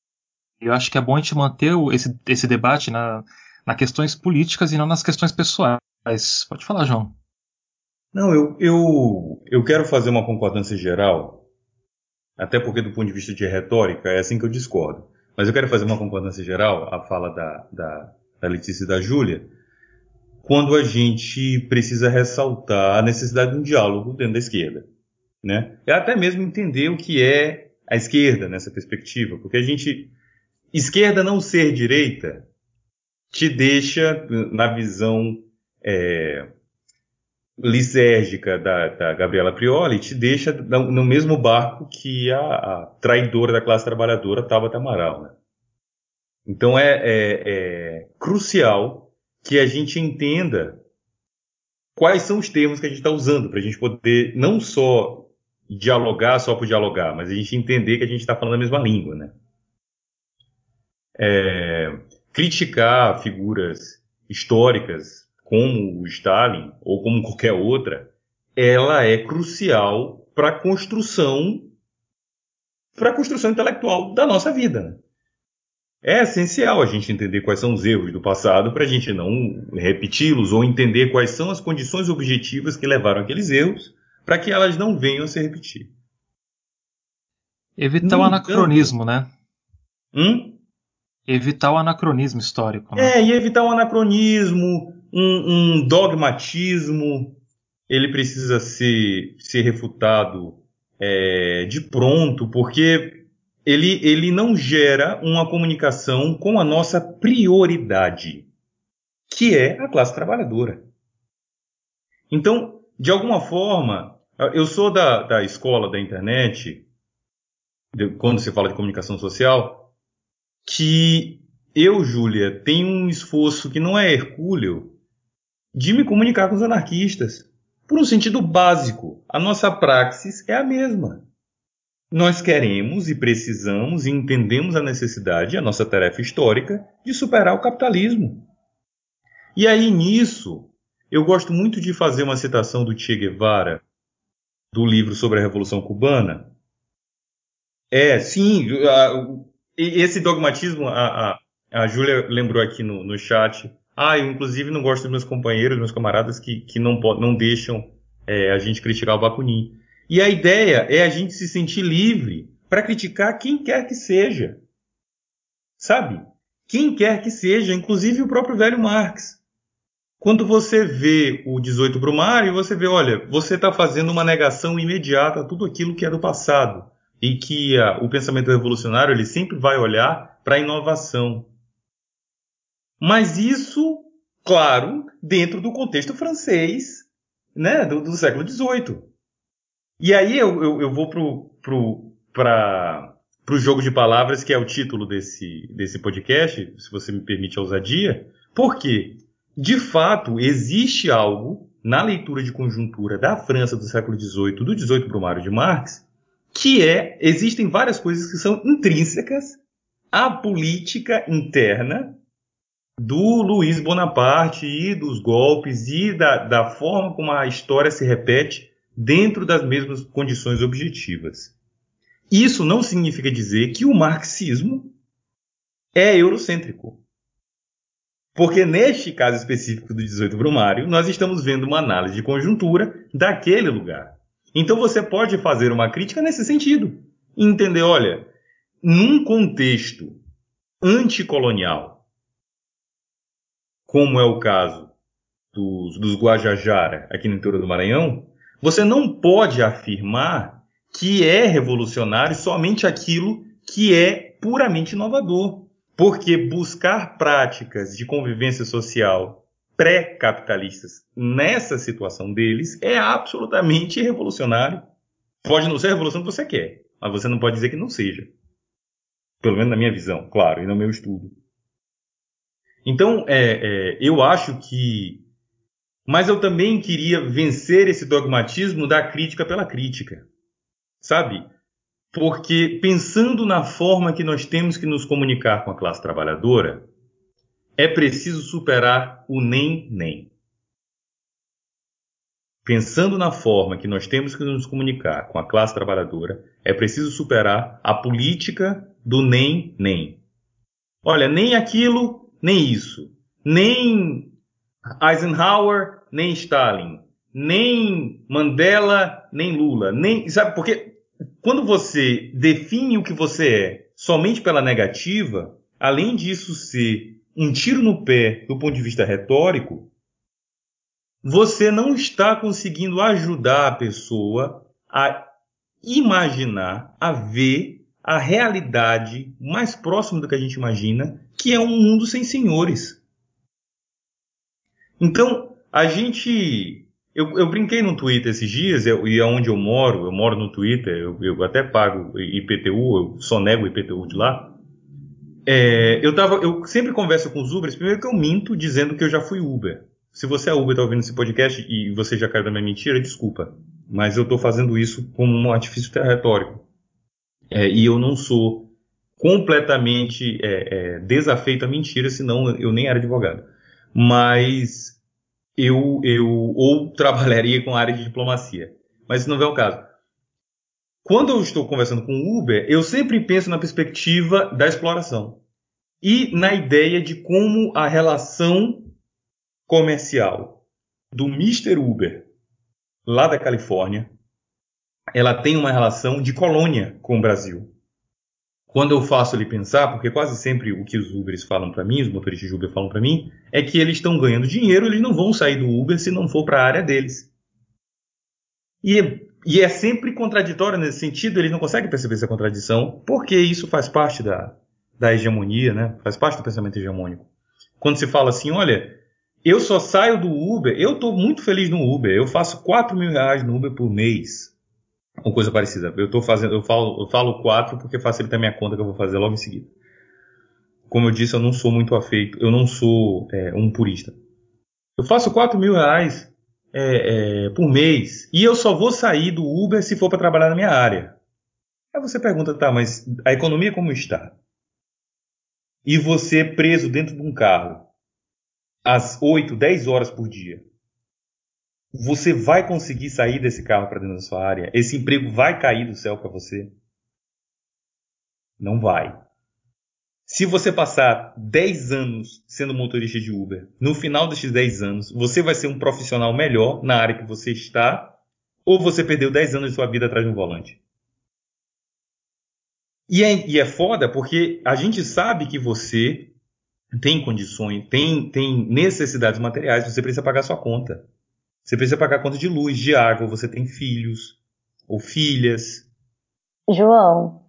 eu acho que é bom a gente manter esse, esse debate na, nas questões políticas e não nas questões pessoais. Pode falar, João. Não, eu, eu, eu quero fazer uma concordância geral, até porque do ponto de vista de retórica é assim que eu discordo. Mas eu quero fazer uma concordância geral à fala da, da, da Letícia e da Júlia, quando a gente precisa ressaltar a necessidade de um diálogo dentro da esquerda. Né? E até mesmo entender o que é a esquerda nessa perspectiva, porque a gente. Esquerda não ser direita te deixa, na visão é, lisérgica da, da, Gabriela Prioli te deixa no mesmo barco que a, a traidora da classe trabalhadora Tabata Amaral. Né? Então é, é, é, crucial que a gente entenda quais são os termos que a gente está usando para a gente poder não só dialogar só por dialogar, mas a gente entender que a gente está falando a mesma língua. Né? É, criticar figuras históricas como o Stalin ou como qualquer outra, ela é crucial para a construção para a construção intelectual da nossa vida. Né? É essencial a gente entender quais são os erros do passado para a gente não repeti-los ou entender quais são as condições objetivas que levaram aqueles erros para que elas não venham a se repetir. Evitar o anacronismo, né? Hum? Evitar o anacronismo histórico. Né? É, e evitar o anacronismo, um, um dogmatismo, ele precisa ser, ser refutado é, de pronto, porque ele, ele não gera uma comunicação com a nossa prioridade, que é a classe trabalhadora. Então, de alguma forma, eu sou da, da escola da internet, de, quando se fala de comunicação social, que eu, Júlia, tenho um esforço que não é hercúleo de me comunicar com os anarquistas. Por um sentido básico, a nossa praxis é a mesma. nós queremos e precisamos e entendemos a necessidade, a nossa tarefa histórica, de superar o capitalismo. E aí nisso, eu gosto muito de fazer uma citação do Che Guevara, do livro sobre a Revolução Cubana. É, sim, esse dogmatismo, a, a, a Júlia lembrou aqui no, no chat. Ah, eu inclusive não gosto dos meus companheiros, meus camaradas que, que não, não deixam é, a gente criticar o Bakunin. E a ideia é a gente se sentir livre para criticar quem quer que seja. Sabe? Quem quer que seja, inclusive o próprio velho Marx. Quando você vê o 18 Brumário, você vê, olha, você está fazendo uma negação imediata a tudo aquilo que é do passado. E que a, o pensamento revolucionário ele sempre vai olhar para a inovação. Mas isso, claro, dentro do contexto francês né, do, do século XVIII. E aí eu, eu, eu vou para o jogo de palavras, que é o título desse, desse podcast, se você me permite a ousadia, porque de fato, existe algo na leitura de conjuntura da França do século XVIII, do 18 Brumário de Marx, que é, existem várias coisas que são intrínsecas à política interna do Luiz Bonaparte e dos golpes e da, da forma como a história se repete dentro das mesmas condições objetivas. Isso não significa dizer que o marxismo é eurocêntrico. Porque neste caso específico do 18 Brumário, nós estamos vendo uma análise de conjuntura daquele lugar. Então você pode fazer uma crítica nesse sentido. Entender, olha, num contexto anticolonial, como é o caso dos, dos Guajajara aqui no interior do Maranhão, você não pode afirmar que é revolucionário somente aquilo que é puramente inovador. Porque buscar práticas de convivência social pré-capitalistas nessa situação deles é absolutamente revolucionário. Pode não ser a revolução que você quer, mas você não pode dizer que não seja. Pelo menos na minha visão, claro, e no meu estudo. Então, é, é, eu acho que. Mas eu também queria vencer esse dogmatismo da crítica pela crítica. Sabe? Porque pensando na forma que nós temos que nos comunicar com a classe trabalhadora, é preciso superar o nem-nem. Pensando na forma que nós temos que nos comunicar com a classe trabalhadora, é preciso superar a política do nem-nem. Olha, nem aquilo, nem isso. Nem Eisenhower, nem Stalin. Nem Mandela, nem Lula. Nem, sabe, porque quando você define o que você é somente pela negativa, além disso ser um tiro no pé do ponto de vista retórico, você não está conseguindo ajudar a pessoa a imaginar, a ver a realidade mais próxima do que a gente imagina, que é um mundo sem senhores. Então, a gente eu, eu, brinquei no Twitter esses dias, eu, e aonde eu moro, eu moro no Twitter, eu, eu até pago IPTU, eu só nego IPTU de lá. É, eu, tava, eu sempre converso com os Ubers, primeiro que eu minto dizendo que eu já fui Uber. Se você é Uber e está ouvindo esse podcast e você já caiu na minha mentira, desculpa. Mas eu estou fazendo isso como um artifício retórico. É, e eu não sou completamente é, é, desafeito à mentira, senão eu nem era advogado. Mas eu, eu ou trabalharia com a área de diplomacia. Mas isso não é o caso. Quando eu estou conversando com o Uber, eu sempre penso na perspectiva da exploração e na ideia de como a relação comercial do Mr. Uber lá da Califórnia, ela tem uma relação de colônia com o Brasil quando eu faço ele pensar, porque quase sempre o que os Ubers falam para mim, os motoristas de Uber falam para mim, é que eles estão ganhando dinheiro, eles não vão sair do Uber se não for para a área deles. E, e, é sempre contraditório nesse sentido, eles não conseguem perceber essa contradição, porque isso faz parte da, da hegemonia, né? faz parte do pensamento hegemônico. Quando se fala assim, olha, eu só saio do Uber, eu estou muito feliz no Uber, eu faço 4 mil reais no Uber por mês ou coisa parecida. Eu tô fazendo, eu falo, eu falo quatro porque facilita a minha conta que eu vou fazer logo em seguida. Como eu disse, eu não sou muito afeito, eu não sou é, um purista. Eu faço 4 mil reais é, é, por mês e eu só vou sair do Uber se for para trabalhar na minha área. Aí você pergunta, tá, mas a economia como está? E você preso dentro de um carro às 8, 10 horas por dia. Você vai conseguir sair desse carro para dentro da sua área? Esse emprego vai cair do céu para você? Não vai. Se você passar 10 anos sendo motorista de Uber, no final desses 10 anos, você vai ser um profissional melhor na área que você está, ou você perdeu 10 anos de sua vida atrás de um volante? E é, e é foda porque a gente sabe que você tem condições, tem, tem necessidades materiais, você precisa pagar sua conta. Você precisa pagar conta de luz, de água, você tem filhos ou filhas. João,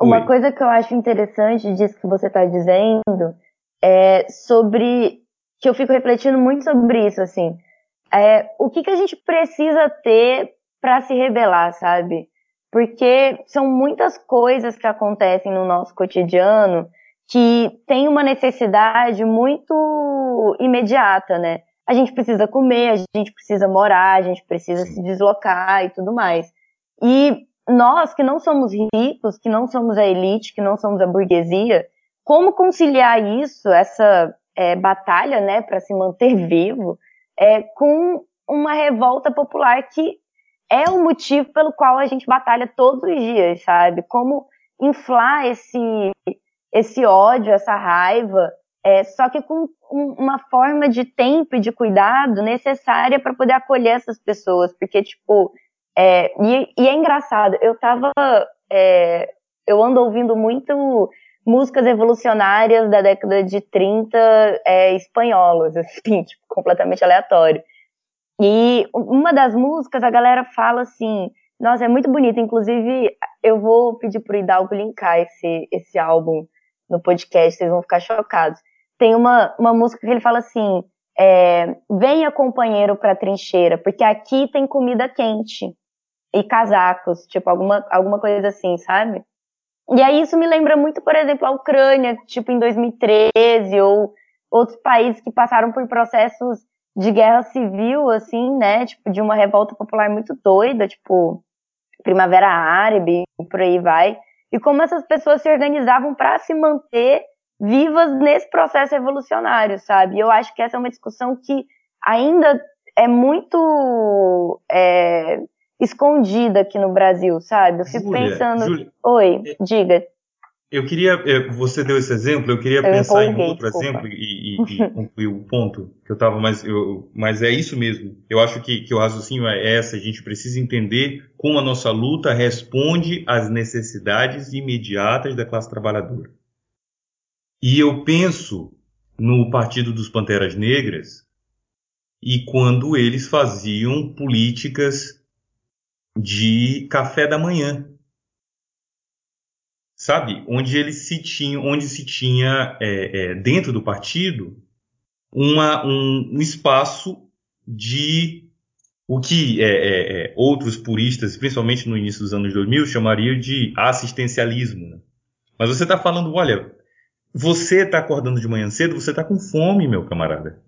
Oi. uma coisa que eu acho interessante disso que você está dizendo é sobre que eu fico refletindo muito sobre isso, assim. É, o que, que a gente precisa ter para se rebelar, sabe? Porque são muitas coisas que acontecem no nosso cotidiano que tem uma necessidade muito imediata, né? A gente precisa comer, a gente precisa morar, a gente precisa se deslocar e tudo mais. E nós que não somos ricos, que não somos a elite, que não somos a burguesia, como conciliar isso, essa é, batalha, né, para se manter [laughs] vivo, é, com uma revolta popular que é o motivo pelo qual a gente batalha todos os dias, sabe? Como inflar esse esse ódio, essa raiva, é, só que com um, uma forma de tempo e de cuidado necessária para poder acolher essas pessoas, porque, tipo, é, e, e, é engraçado, eu tava, é, eu ando ouvindo muito músicas evolucionárias da década de 30 é, espanholas, [laughs] assim, tipo, completamente aleatório. E uma das músicas, a galera fala assim, nossa, é muito bonita, inclusive eu vou pedir pro Hidalgo linkar esse, esse álbum no podcast, vocês vão ficar chocados. Tem uma, uma música que ele fala assim: é, venha companheiro pra trincheira, porque aqui tem comida quente e casacos, tipo alguma, alguma coisa assim, sabe? E aí isso me lembra muito, por exemplo, a Ucrânia, tipo em 2013, ou outros países que passaram por processos de guerra civil, assim, né? Tipo, de uma revolta popular muito doida, tipo, Primavera Árabe, por aí vai e como essas pessoas se organizavam para se manter vivas nesse processo evolucionário, sabe? Eu acho que essa é uma discussão que ainda é muito é, escondida aqui no Brasil, sabe? Eu fico Júlia, pensando. Júlia, Oi, é, diga. Eu queria, é, você deu esse exemplo, eu queria eu pensar em outro desculpa. exemplo e, e, e [laughs] concluir o ponto que eu estava, mas, eu, mas é isso mesmo. Eu acho que, que o raciocínio é essa, a gente precisa entender como a nossa luta responde às necessidades imediatas da classe trabalhadora. E eu penso no Partido dos Panteras Negras e quando eles faziam políticas de café da manhã sabe? Onde eles se tinham, onde se tinha é, é, dentro do partido uma, um, um espaço de o que é, é, é outros puristas, principalmente no início dos anos 2000, chamariam de assistencialismo. Né? Mas você está falando, olha, você está acordando de manhã cedo, você está com fome, meu camarada.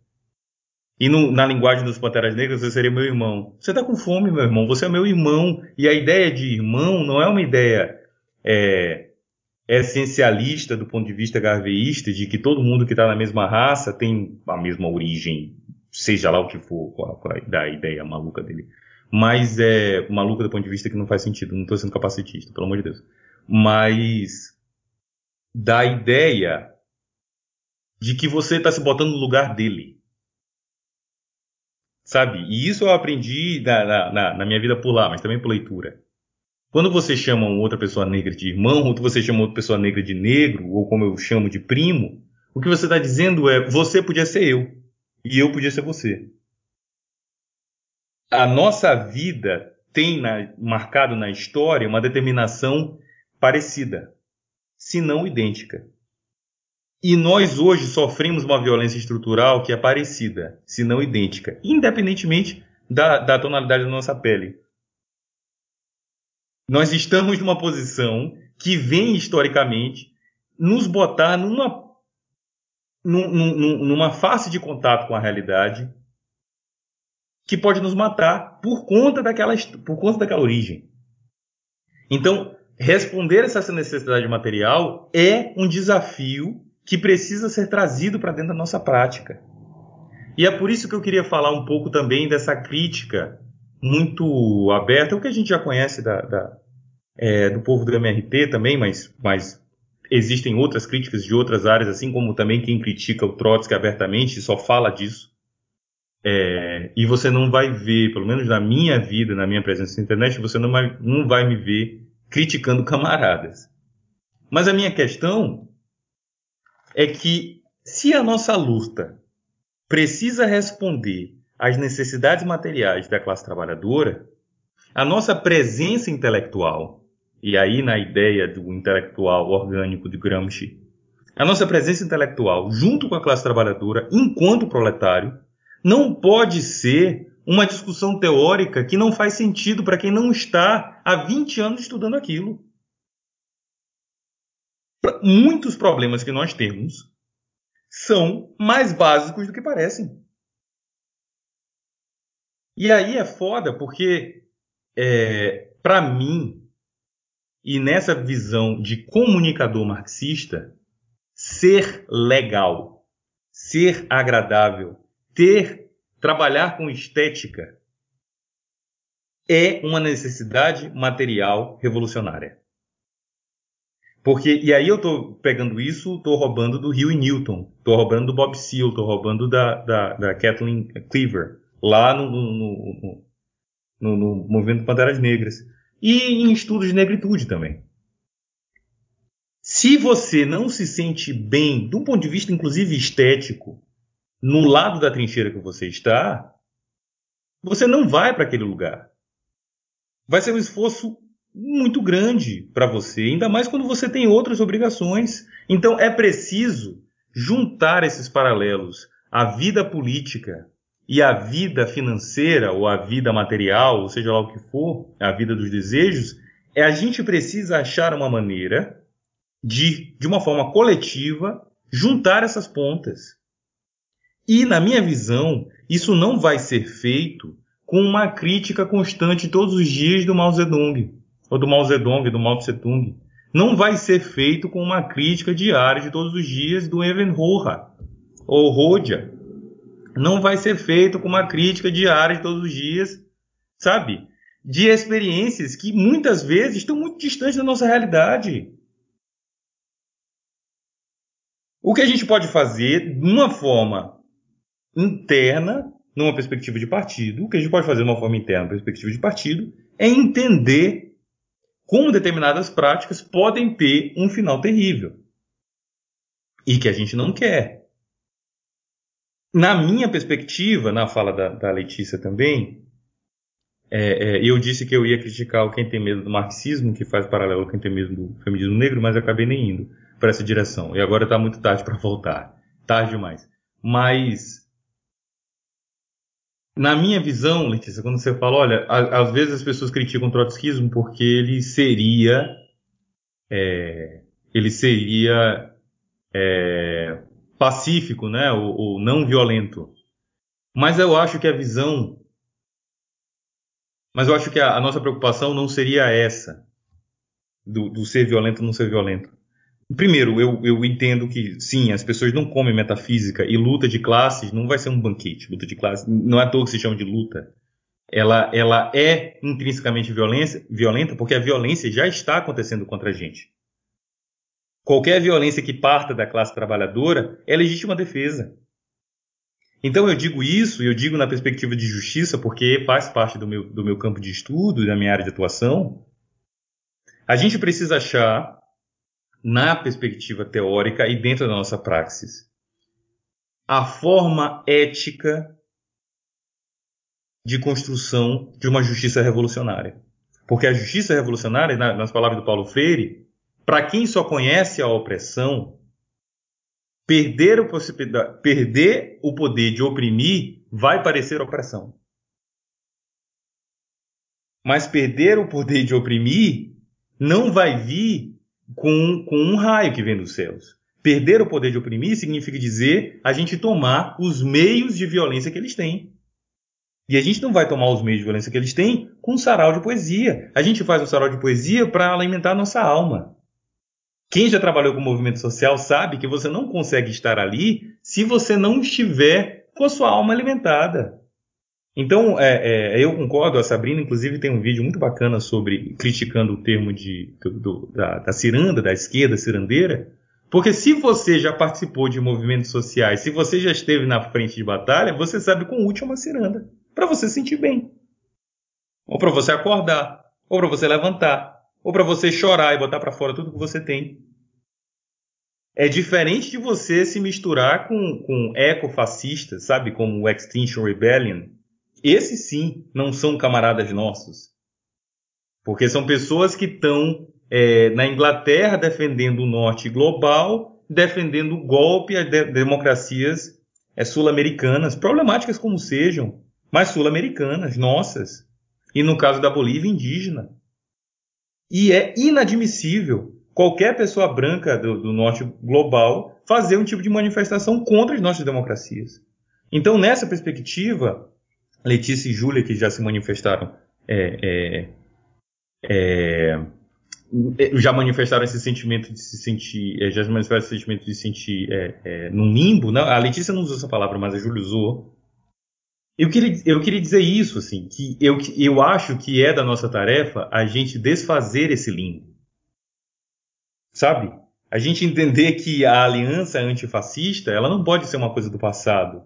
E no, na linguagem dos Panteras Negras, você seria meu irmão. Você está com fome, meu irmão. Você é meu irmão. E a ideia de irmão não é uma ideia é, essencialista do ponto de vista garveísta, de que todo mundo que está na mesma raça tem a mesma origem, seja lá o que for, qual, qual é da ideia maluca dele. Mas é maluca do ponto de vista que não faz sentido, não estou sendo capacitista, pelo amor de Deus. Mas da ideia de que você está se botando no lugar dele. Sabe? E isso eu aprendi na, na, na minha vida por lá, mas também por leitura. Quando você chama outra pessoa negra de irmão, ou você chama outra pessoa negra de negro, ou como eu chamo de primo, o que você está dizendo é: você podia ser eu, e eu podia ser você. A nossa vida tem na, marcado na história uma determinação parecida, se não idêntica. E nós hoje sofremos uma violência estrutural que é parecida, se não idêntica, independentemente da, da tonalidade da nossa pele. Nós estamos numa posição que vem historicamente nos botar numa, numa face de contato com a realidade que pode nos matar por conta daquela, por conta daquela origem. Então, responder essa necessidade material é um desafio que precisa ser trazido para dentro da nossa prática. E é por isso que eu queria falar um pouco também dessa crítica muito aberta, o que a gente já conhece da, da, é, do povo do MRT também, mas, mas existem outras críticas de outras áreas, assim como também quem critica o Trotsky abertamente só fala disso. É, e você não vai ver, pelo menos na minha vida, na minha presença na internet, você não vai, não vai me ver criticando camaradas. Mas a minha questão é que se a nossa luta precisa responder às necessidades materiais da classe trabalhadora, a nossa presença intelectual, e aí na ideia do intelectual orgânico de Gramsci, a nossa presença intelectual junto com a classe trabalhadora, enquanto proletário, não pode ser uma discussão teórica que não faz sentido para quem não está há 20 anos estudando aquilo. Muitos problemas que nós temos são mais básicos do que parecem. E aí é foda porque, é, para mim, e nessa visão de comunicador marxista, ser legal, ser agradável, ter trabalhar com estética é uma necessidade material revolucionária. Porque, e aí eu estou pegando isso, estou roubando do Huey Newton, estou roubando do Bob Seale, estou roubando da, da, da, Kathleen Cleaver, lá no, no, no, no, movimento Panteras Negras. E em estudos de negritude também. Se você não se sente bem, do ponto de vista inclusive estético, no lado da trincheira que você está, você não vai para aquele lugar. Vai ser um esforço muito grande para você, ainda mais quando você tem outras obrigações. Então é preciso juntar esses paralelos, a vida política e a vida financeira ou a vida material, ou seja lá o que for, a vida dos desejos, é a gente precisa achar uma maneira de, de uma forma coletiva, juntar essas pontas. E, na minha visão, isso não vai ser feito com uma crítica constante todos os dias do Mao Zedong, ou do Mao Zedong, do Mao Tse Tung. Não vai ser feito com uma crítica diária de todos os dias do Even Roha, ou Rodia. Não vai ser feito com uma crítica diária de todos os dias, sabe? De experiências que muitas vezes estão muito distantes da nossa realidade. O que a gente pode fazer de uma forma interna, numa perspectiva de partido, o que a gente pode fazer de uma forma interna, numa perspectiva de partido, é entender como determinadas práticas podem ter um final terrível. E que a gente não quer. Na minha perspectiva, na fala da, da Letícia também, é, é, eu disse que eu ia criticar o quem tem medo do marxismo, que faz paralelo com quem tem medo do feminismo negro, mas acabei nem indo para essa direção. E agora está muito tarde para voltar. Tarde demais. Mas na minha visão, Letícia, quando você fala, olha, às vezes as pessoas criticam o trotskismo porque ele seria, é, ele seria é, pacífico, né, ou, ou, não violento. Mas eu acho que a visão, mas eu acho que a, a nossa preocupação não seria essa do, do ser violento ou não ser violento. Primeiro, eu, eu entendo que, sim, as pessoas não comem metafísica e luta de classes não vai ser um banquete. Luta de classes não é à toa que se chama de luta. Ela, ela é intrinsecamente violência, violenta porque a violência já está acontecendo contra a gente. Qualquer violência que parta da classe trabalhadora é legítima defesa. Então eu digo isso, eu digo na perspectiva de justiça, porque faz parte do meu, do meu campo de estudo e da minha área de atuação. A gente precisa achar na perspectiva teórica e dentro da nossa praxis. A forma ética de construção de uma justiça revolucionária. Porque a justiça revolucionária, nas palavras do Paulo Freire, para quem só conhece a opressão, perder o, perder o poder de oprimir vai parecer opressão. Mas perder o poder de oprimir não vai vir com, com um raio que vem dos céus. Perder o poder de oprimir significa dizer a gente tomar os meios de violência que eles têm. E a gente não vai tomar os meios de violência que eles têm com um sarau de poesia. A gente faz um sarau de poesia para alimentar a nossa alma. Quem já trabalhou com movimento social sabe que você não consegue estar ali se você não estiver com a sua alma alimentada. Então, é, é, eu concordo, a Sabrina, inclusive, tem um vídeo muito bacana sobre criticando o termo de, do, do, da, da ciranda, da esquerda cirandeira, porque se você já participou de movimentos sociais, se você já esteve na frente de batalha, você sabe com útil uma ciranda, para você sentir bem. Ou para você acordar, ou para você levantar, ou para você chorar e botar para fora tudo que você tem. É diferente de você se misturar com, com ecofascistas, sabe, como o Extinction Rebellion, esses sim não são camaradas nossos. Porque são pessoas que estão é, na Inglaterra defendendo o norte global, defendendo o golpe às de democracias é, sul-americanas, problemáticas como sejam, mas sul-americanas, nossas. E no caso da Bolívia, indígena. E é inadmissível qualquer pessoa branca do, do norte global fazer um tipo de manifestação contra as nossas democracias. Então, nessa perspectiva, Letícia e Júlia, que já se manifestaram, é, é, é, já manifestaram esse sentimento de se sentir, é, já manifestaram esse sentimento de se sentir é, é, num limbo. Não, a Letícia não usou essa palavra, mas a Júlia usou. Eu queria, eu queria dizer isso, assim, que eu, eu acho que é da nossa tarefa a gente desfazer esse limbo. Sabe? A gente entender que a aliança antifascista, ela não pode ser uma coisa do passado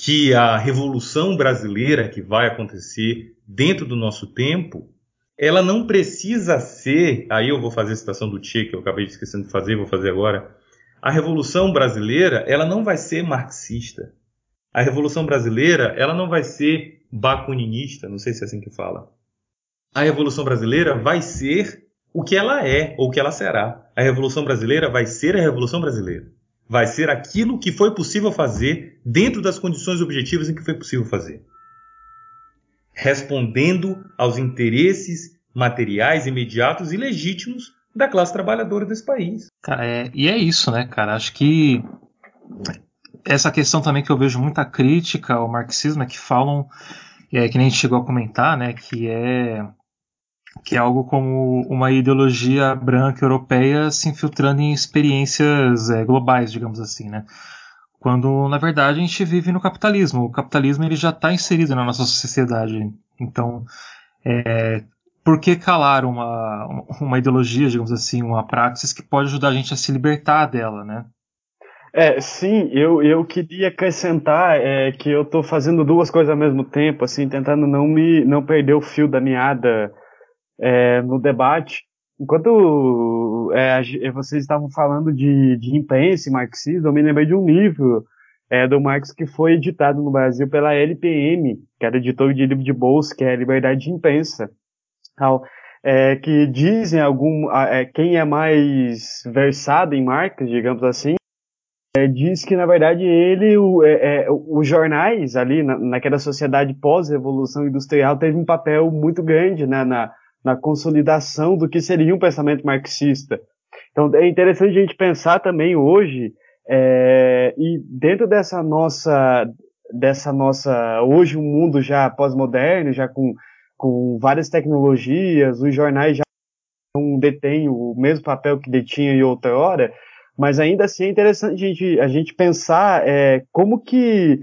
que a revolução brasileira que vai acontecer dentro do nosso tempo, ela não precisa ser, aí eu vou fazer a citação do Che, que eu acabei esquecendo de fazer, vou fazer agora. A revolução brasileira, ela não vai ser marxista. A revolução brasileira, ela não vai ser bakuninista, não sei se é assim que fala. A revolução brasileira vai ser o que ela é ou o que ela será. A revolução brasileira vai ser a revolução brasileira vai ser aquilo que foi possível fazer dentro das condições objetivas em que foi possível fazer. Respondendo aos interesses materiais imediatos e legítimos da classe trabalhadora desse país. Cara, é, e é isso, né, cara? Acho que essa questão também que eu vejo muita crítica ao marxismo é que falam, é, que nem a gente chegou a comentar, né, que é que é algo como uma ideologia branca europeia se infiltrando em experiências é, globais, digamos assim, né? Quando na verdade a gente vive no capitalismo. O capitalismo ele já está inserido na nossa sociedade. Então, é, por que calar uma, uma ideologia, digamos assim, uma praxis que pode ajudar a gente a se libertar dela, né? É, sim, eu, eu queria acrescentar é, que eu estou fazendo duas coisas ao mesmo tempo, assim, tentando não me não perder o fio da meada é, no debate. Enquanto é, vocês estavam falando de, de imprensa marxismo, eu me lembrei de um livro é, do Marx que foi editado no Brasil pela LPM, que era editor de livro de bolsa, que é Liberdade de Imprensa. Então, é, que dizem algum, é, quem é mais versado em Marx, digamos assim, é, diz que na verdade ele, o, é, é, os jornais ali na, naquela sociedade pós-revolução industrial teve um papel muito grande né, na, na consolidação do que seria um pensamento marxista. Então é interessante a gente pensar também hoje é, e dentro dessa nossa dessa nossa hoje um mundo já pós-moderno, já com, com várias tecnologias, os jornais já não detêm o mesmo papel que detinham em outra hora, mas ainda assim é interessante a gente, a gente pensar é, como que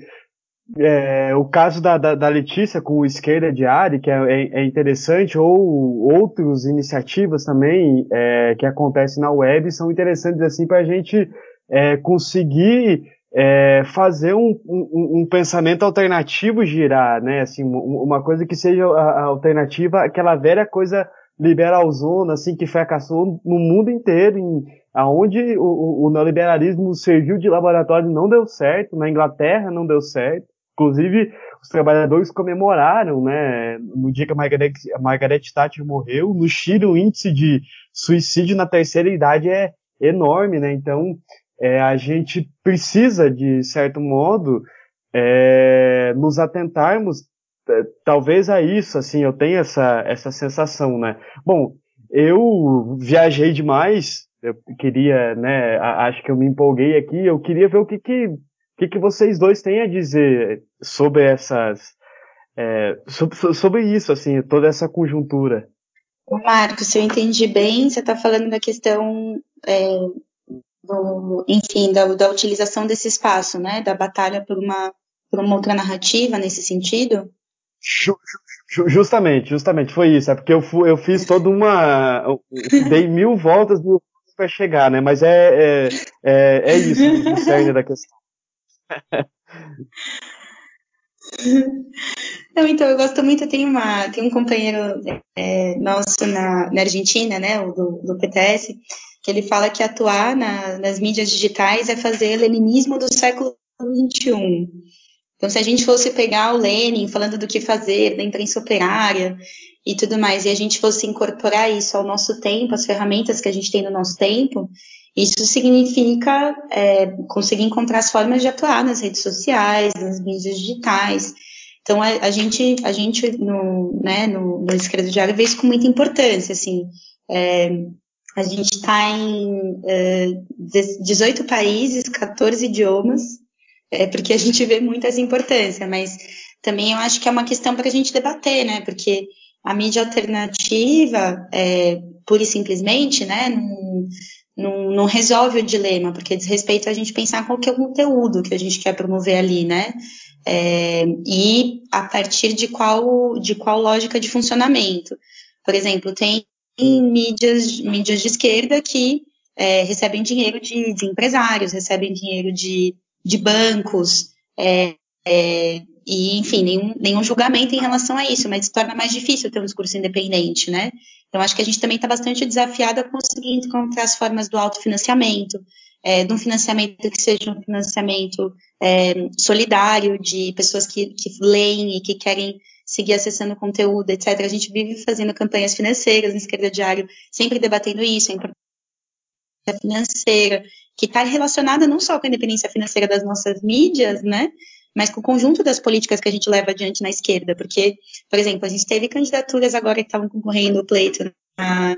é, o caso da, da, da, Letícia com o Esquerda Diário, que é, é, é interessante, ou outras iniciativas também é, que acontecem na web são interessantes assim para a gente é, conseguir é, fazer um, um, um, pensamento alternativo girar, né? Assim, uma coisa que seja a, a alternativa àquela velha coisa liberalzona, assim, que fracassou no mundo inteiro, em, aonde o, o, neoliberalismo serviu de laboratório não deu certo, na Inglaterra não deu certo, Inclusive, os trabalhadores comemoraram, né, no dia que a Margaret, a Margaret Thatcher morreu. No Chile, o índice de suicídio na terceira idade é enorme, né? Então, é, a gente precisa, de certo modo, é, nos atentarmos é, talvez a isso, assim, eu tenho essa, essa sensação, né? Bom, eu viajei demais, eu queria, né, acho que eu me empolguei aqui, eu queria ver o que que o que, que vocês dois têm a dizer sobre essas, é, sobre, sobre isso, assim, toda essa conjuntura. Marcos, se eu entendi bem, você está falando da questão, é, do, enfim, da, da, utilização desse espaço, né, da batalha por uma, por uma outra narrativa nesse sentido? Justamente, justamente, foi isso. É porque eu, fui, eu fiz toda uma. dei mil voltas para chegar, né? Mas é, é, é, é isso, o cerne da questão. Não, então, eu gosto muito, tem, uma, tem um companheiro é, nosso na, na Argentina, né, do, do PTS, que ele fala que atuar na, nas mídias digitais é fazer leninismo do século XXI. Então, se a gente fosse pegar o Lenin falando do que fazer, da imprensa operária e tudo mais, e a gente fosse incorporar isso ao nosso tempo, as ferramentas que a gente tem no nosso tempo, isso significa é, conseguir encontrar as formas de atuar nas redes sociais, nas mídias digitais. Então, a, a gente, a gente no, né, no, no Esquerda Diário vê isso com muita importância, assim. É, a gente está em é, 18 países, 14 idiomas, é, porque a gente vê muitas importâncias, mas também eu acho que é uma questão para a gente debater, né? Porque a mídia alternativa, é, pura e simplesmente, né, não, não, não, resolve o dilema, porque diz respeito a gente pensar qual que é o conteúdo que a gente quer promover ali, né? É, e a partir de qual, de qual lógica de funcionamento. Por exemplo, tem mídias, mídias de esquerda que é, recebem dinheiro de, de empresários, recebem dinheiro de de bancos, é, é, e, enfim, nenhum, nenhum julgamento em relação a isso, mas se torna mais difícil ter um discurso independente, né? Então, acho que a gente também está bastante desafiado a conseguir encontrar as formas do autofinanciamento, é, de um financiamento que seja um financiamento é, solidário, de pessoas que, que leem e que querem seguir acessando conteúdo, etc. A gente vive fazendo campanhas financeiras no Esquerda Diário, sempre debatendo isso, a importância financeira, que está relacionada não só com a independência financeira das nossas mídias, né, mas com o conjunto das políticas que a gente leva adiante na esquerda, porque, por exemplo, a gente teve candidaturas agora que estavam concorrendo o pleito na,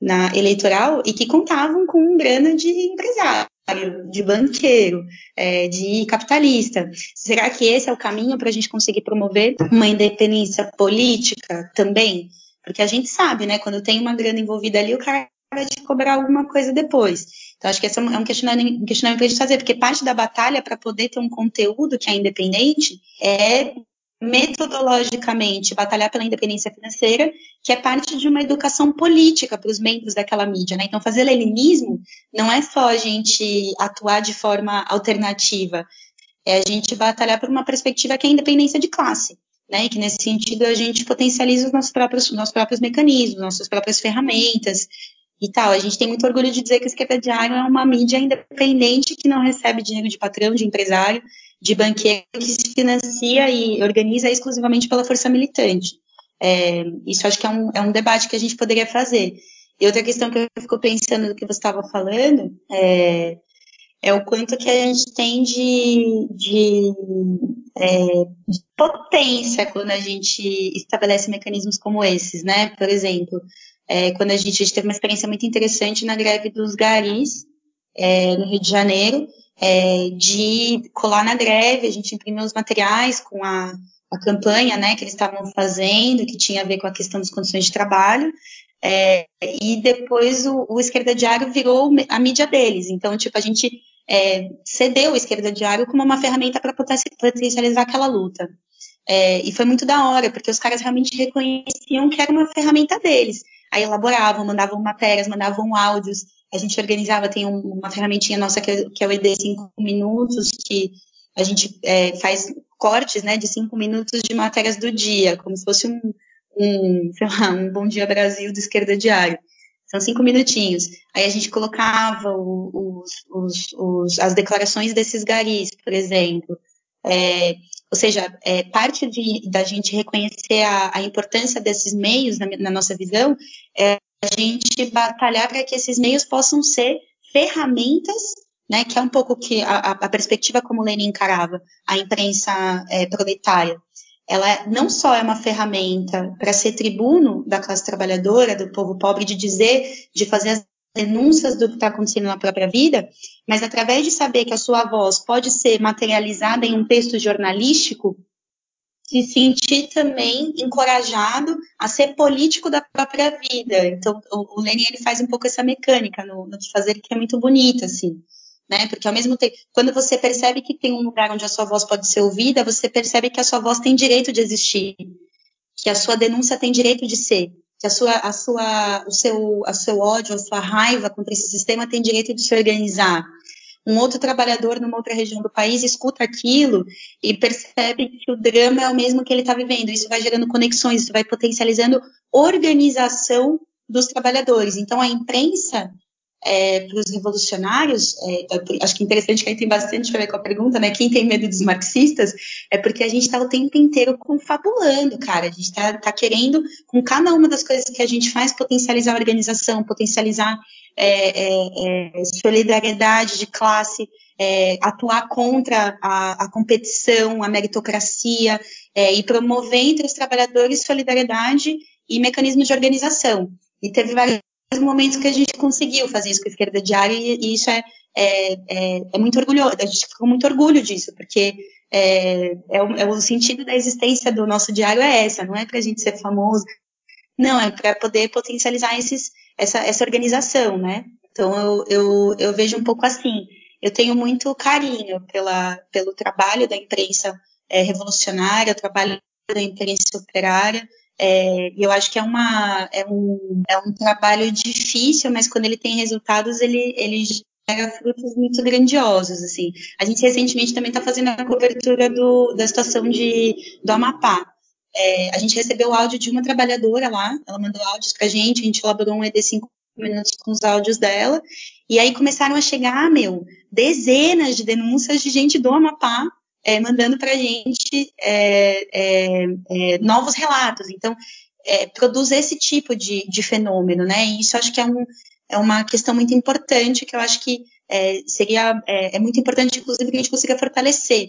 na eleitoral e que contavam com grana de empresário, de banqueiro, é, de capitalista. Será que esse é o caminho para a gente conseguir promover uma independência política também? Porque a gente sabe, né, quando tem uma grana envolvida ali, o cara vai te cobrar alguma coisa depois. Então, acho que esse é um questionamento, um questionamento para a gente fazer, porque parte da batalha para poder ter um conteúdo que é independente é metodologicamente batalhar pela independência financeira, que é parte de uma educação política para os membros daquela mídia, né? Então, fazer leninismo não é só a gente atuar de forma alternativa, é a gente batalhar por uma perspectiva que é a independência de classe, né? Que nesse sentido a gente potencializa os nossos próprios, nossos próprios mecanismos, nossas próprias ferramentas, e tal. A gente tem muito orgulho de dizer que o Esquerda Diário é uma mídia independente que não recebe dinheiro de patrão, de empresário, de banqueiro, que se financia e organiza exclusivamente pela força militante. É, isso acho que é um, é um debate que a gente poderia fazer. E outra questão que eu fico pensando do que você estava falando é, é, o quanto que a gente tem de, de, é, de, potência quando a gente estabelece mecanismos como esses, né? Por exemplo, é, quando a gente, a gente, teve uma experiência muito interessante na greve dos garis, é, no Rio de Janeiro, é, de colar na greve, a gente imprimiu os materiais com a, a campanha né, que eles estavam fazendo, que tinha a ver com a questão das condições de trabalho, é, e depois o, o, Esquerda Diário virou a mídia deles. Então, tipo, a gente é, cedeu o Esquerda Diário como uma ferramenta para potencializar aquela luta. É, e foi muito da hora, porque os caras realmente reconheciam que era uma ferramenta deles. Aí elaboravam, mandavam matérias, mandavam áudios. A gente organizava, tem um, uma ferramentinha nossa que é, que é o ED 5 minutos, que a gente é, faz cortes né, de 5 minutos de matérias do dia, como se fosse um, um, sei lá, um Bom Dia Brasil do Esquerda Diário. São cinco minutinhos. Aí a gente colocava os, os, os, as declarações desses garis, por exemplo. É, ou seja, é, parte de, da gente reconhecer a, a importância desses meios, na, na, nossa visão, é a gente batalhar para que esses meios possam ser ferramentas, né, que é um pouco que a, a perspectiva como Lenin encarava a imprensa é, proletária. Ela não só é uma ferramenta para ser tribuno da classe trabalhadora, do povo pobre, de dizer, de fazer as denúncias do que está acontecendo na própria vida, mas através de saber que a sua voz pode ser materializada em um texto jornalístico, se sentir também encorajado a ser político da própria vida. Então, o, o Lenin ele faz um pouco essa mecânica no, no fazer que é muito bonita, assim. Né? Porque ao mesmo tempo, quando você percebe que tem um lugar onde a sua voz pode ser ouvida, você percebe que a sua voz tem direito de existir, que a sua denúncia tem direito de ser, que a sua, a sua, o seu, a seu ódio, a sua raiva contra esse sistema tem direito de se organizar. Um outro trabalhador numa outra região do país escuta aquilo e percebe que o drama é o mesmo que ele está vivendo. Isso vai gerando conexões, isso vai potencializando organização dos trabalhadores. Então, a imprensa é, para os revolucionários, é, acho que é interessante que aí tem bastante a ver com a pergunta, né? Quem tem medo dos marxistas é porque a gente está o tempo inteiro confabulando, cara. A gente está tá querendo, com cada uma das coisas que a gente faz, potencializar a organização, potencializar é, é, é solidariedade de classe, é, atuar contra a, a, competição, a meritocracia e promover entre os trabalhadores solidariedade e mecanismos de organização. E teve momentos que a gente conseguiu fazer isso com a esquerda diária e, isso é, é, é, é, muito orgulhoso, a gente fica com muito orgulho disso, porque é, é, o, é, o, sentido da existência do nosso diário é essa, não é para a gente ser famoso, não, é para poder potencializar esses, essa, essa organização, né? Então eu, eu, eu vejo um pouco assim, eu tenho muito carinho pela, pelo trabalho da imprensa é, revolucionária, o trabalho da imprensa operária, é, eu acho que é, uma, é, um, é um trabalho difícil, mas quando ele tem resultados, ele, ele gera frutos muito grandiosos, assim. A gente recentemente também está fazendo a cobertura do, da situação de, do Amapá. É, a gente recebeu o áudio de uma trabalhadora lá, ela mandou áudios para a gente, a gente elaborou um ED5 minutos com os áudios dela, e aí começaram a chegar, meu, dezenas de denúncias de gente do Amapá é, mandando para a gente é, é, é, novos relatos. Então, é, produz esse tipo de, de, fenômeno, né? E isso acho que é, um, é uma questão muito importante que eu acho que seria é, muito importante, inclusive, que a gente consiga fortalecer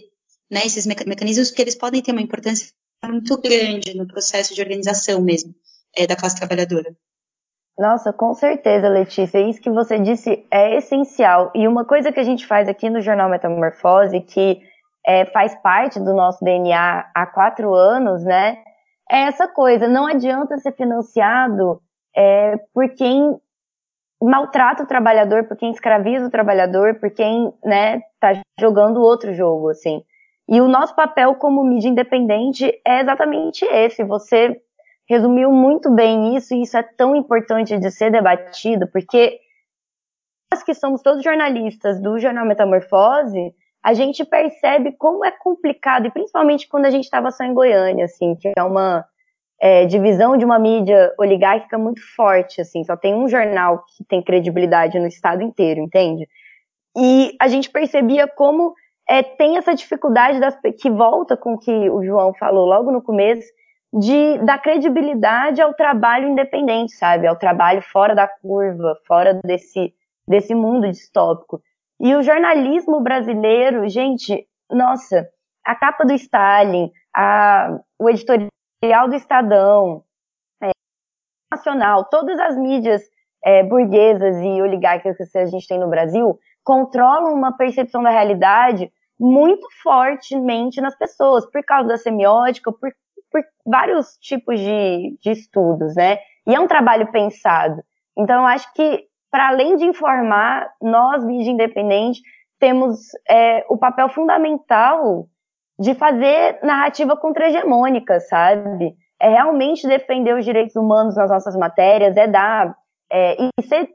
né, esses mecanismos, porque eles podem ter uma importância muito grande no processo de organização mesmo da classe trabalhadora. Nossa, com certeza, Letícia. Isso que você disse é essencial. E uma coisa que a gente faz aqui no Jornal Metamorfose, que é, faz parte do nosso DNA há quatro anos, né? É essa coisa, não adianta ser financiado é, por quem maltrata o trabalhador, por quem escraviza o trabalhador, por quem, né, tá jogando outro jogo, assim. E o nosso papel como mídia independente é exatamente esse. Você resumiu muito bem isso, e isso é tão importante de ser debatido, porque nós que somos todos jornalistas do Jornal Metamorfose, a gente percebe como é complicado, e principalmente quando a gente estava só em Goiânia, assim, que é uma é, divisão de uma mídia oligárquica muito forte, assim, só tem um jornal que tem credibilidade no estado inteiro, entende? E a gente percebia como é, tem essa dificuldade das, que volta com o que o João falou logo no começo, de dar credibilidade ao trabalho independente, sabe? Ao trabalho fora da curva, fora desse, desse mundo distópico. E o jornalismo brasileiro, gente, nossa, a capa do Stalin, a, o editorial do Estadão, é, nacional, todas as mídias é, burguesas e oligárquicas que a gente tem no Brasil controlam uma percepção da realidade muito fortemente nas pessoas, por causa da semiótica, por, por vários tipos de, de estudos, né? E é um trabalho pensado. Então, eu acho que para além de informar, nós, mídia independente, temos é, o papel fundamental de fazer narrativa contra-hegemônica, sabe? É realmente defender os direitos humanos nas nossas matérias, é dar é, e ser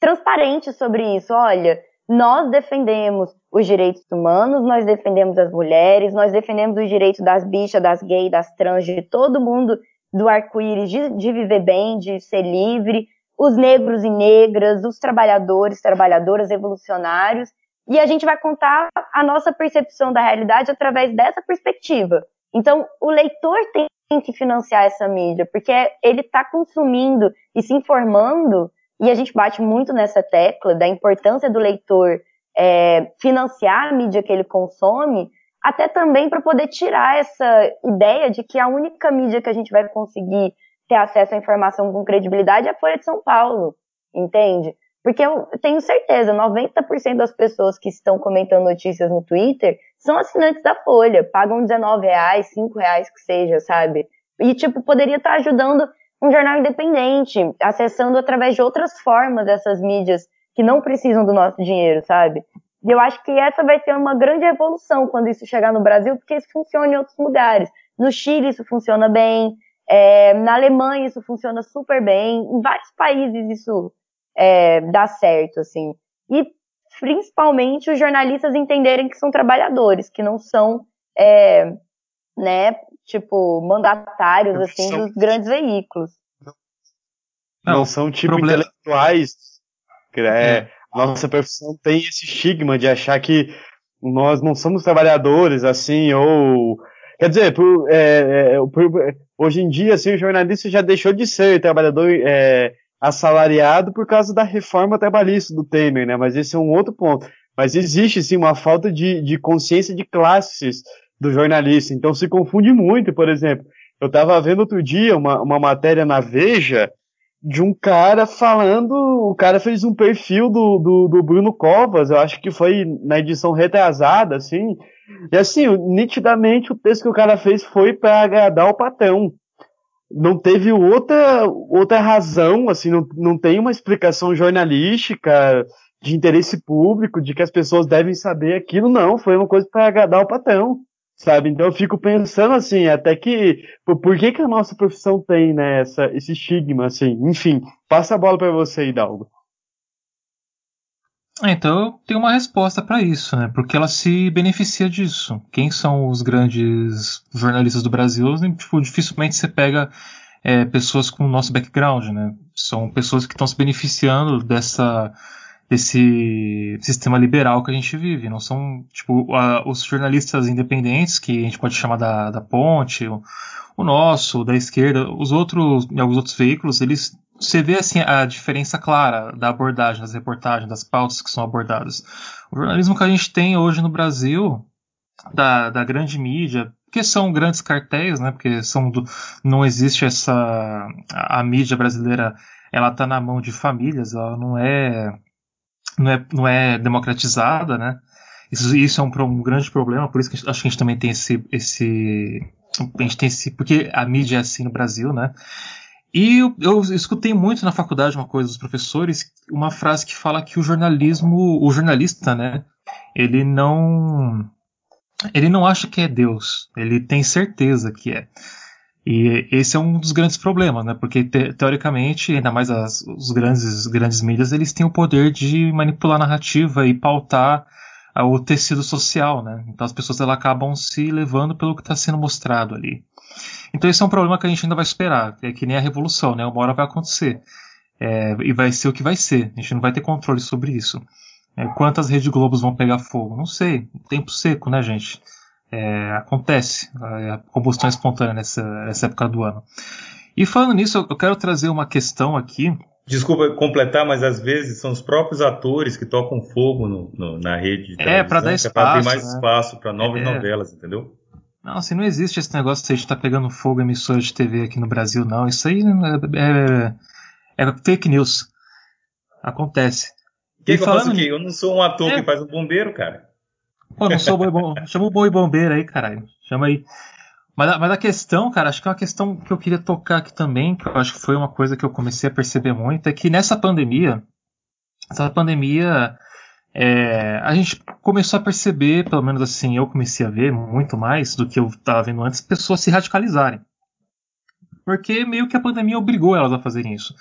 transparente sobre isso. Olha, nós defendemos os direitos humanos, nós defendemos as mulheres, nós defendemos os direitos das bichas, das gays, das trans, de todo mundo do arco-íris, de, de viver bem, de ser livre, os negros e negras, os trabalhadores, trabalhadoras revolucionários, e a gente vai contar a nossa percepção da realidade através dessa perspectiva. Então, o leitor tem que financiar essa mídia, porque ele está consumindo e se informando, e a gente bate muito nessa tecla da importância do leitor é, financiar a mídia que ele consome, até também para poder tirar essa ideia de que a única mídia que a gente vai conseguir ter acesso à informação com credibilidade é a Folha de São Paulo, entende? Porque eu tenho certeza, 90% das pessoas que estão comentando notícias no Twitter são assinantes da Folha, pagam 19 reais, 5 reais que seja, sabe? E, tipo, poderia estar ajudando um jornal independente, acessando através de outras formas essas mídias que não precisam do nosso dinheiro, sabe? E eu acho que essa vai ser uma grande evolução quando isso chegar no Brasil, porque isso funciona em outros lugares. No Chile isso funciona bem, é, na Alemanha isso funciona super bem, em vários países isso é, dá certo, assim. E principalmente os jornalistas entenderem que são trabalhadores, que não são, é, né, tipo, mandatários, assim, são... dos grandes veículos. Não, não são tipo problema... intelectuais. É, é. Nossa profissão tem esse estigma de achar que nós não somos trabalhadores, assim, ou. Quer dizer, por, é, é por, hoje em dia, assim, o jornalista já deixou de ser trabalhador é, assalariado por causa da reforma trabalhista do Temer, né? Mas esse é um outro ponto. Mas existe, sim, uma falta de, de consciência de classes do jornalista. Então se confunde muito, por exemplo. Eu estava vendo outro dia uma, uma matéria na Veja de um cara falando. O cara fez um perfil do, do, do, Bruno Covas, eu acho que foi na edição retrasada, assim. E assim, nitidamente o texto que o cara fez foi para agradar o patrão não teve outra, outra razão, assim, não, não tem uma explicação jornalística de interesse público, de que as pessoas devem saber aquilo, não, foi uma coisa para agradar o patrão, sabe? Então eu fico pensando assim, até que, por, por que que a nossa profissão tem, né, essa, esse estigma, assim, enfim, passa a bola para você, Hidalgo. Então eu tenho uma resposta para isso, né? Porque ela se beneficia disso. Quem são os grandes jornalistas do Brasil? Tipo, dificilmente você pega é, pessoas com o nosso background, né? São pessoas que estão se beneficiando dessa desse sistema liberal que a gente vive. Não são tipo a, os jornalistas independentes que a gente pode chamar da, da Ponte, o, o nosso, da esquerda, os outros, alguns outros veículos, eles você vê assim a diferença clara da abordagem, das reportagens, das pautas que são abordadas. O jornalismo que a gente tem hoje no Brasil, da, da grande mídia, que são grandes cartéis, né? Porque são do, não existe essa a, a mídia brasileira, ela está na mão de famílias, ela não é não é, não é democratizada, né? Isso, isso é um, um grande problema, por isso que acho que a gente também tem esse, esse a gente tem esse porque a mídia é assim no Brasil, né? E eu, eu, escutei muito na faculdade uma coisa dos professores, uma frase que fala que o jornalismo, o jornalista, né, ele não ele não acha que é Deus, ele tem certeza que é. E esse é um dos grandes problemas, né? Porque te, teoricamente, ainda mais as, os grandes grandes mídias, eles têm o poder de manipular a narrativa e pautar o tecido social, né? Então as pessoas elas acabam se levando pelo que está sendo mostrado ali. Então esse é um problema que a gente ainda vai esperar. É que nem a revolução, né? Uma hora vai acontecer. É, e vai ser o que vai ser. A gente não vai ter controle sobre isso. É, quantas redes Globos vão pegar fogo? Não sei. Tempo seco, né, gente? É, acontece a combustão espontânea nessa, nessa época do ano. E falando nisso, eu quero trazer uma questão aqui. Desculpa completar, mas às vezes são os próprios atores que tocam fogo no, no, na rede. é, para dar espaço. É para ter mais né? espaço para novas é. novelas, entendeu? Não, assim, não existe esse negócio de a gente tá pegando fogo emissora de TV aqui no Brasil, não. Isso aí é, é, é fake news. Acontece. Que e que falando eu, eu não sou um ator é. que faz um bombeiro, cara. Pô, não sou boi bom. Chama o boi bombeiro aí, caralho. Chama aí. Mas, mas a questão, cara, acho que é uma questão que eu queria tocar aqui também, que eu acho que foi uma coisa que eu comecei a perceber muito, é que nessa pandemia, essa pandemia é, a gente começou a perceber, pelo menos assim, eu comecei a ver muito mais do que eu estava vendo antes, pessoas se radicalizarem. Porque meio que a pandemia obrigou elas a fazerem isso.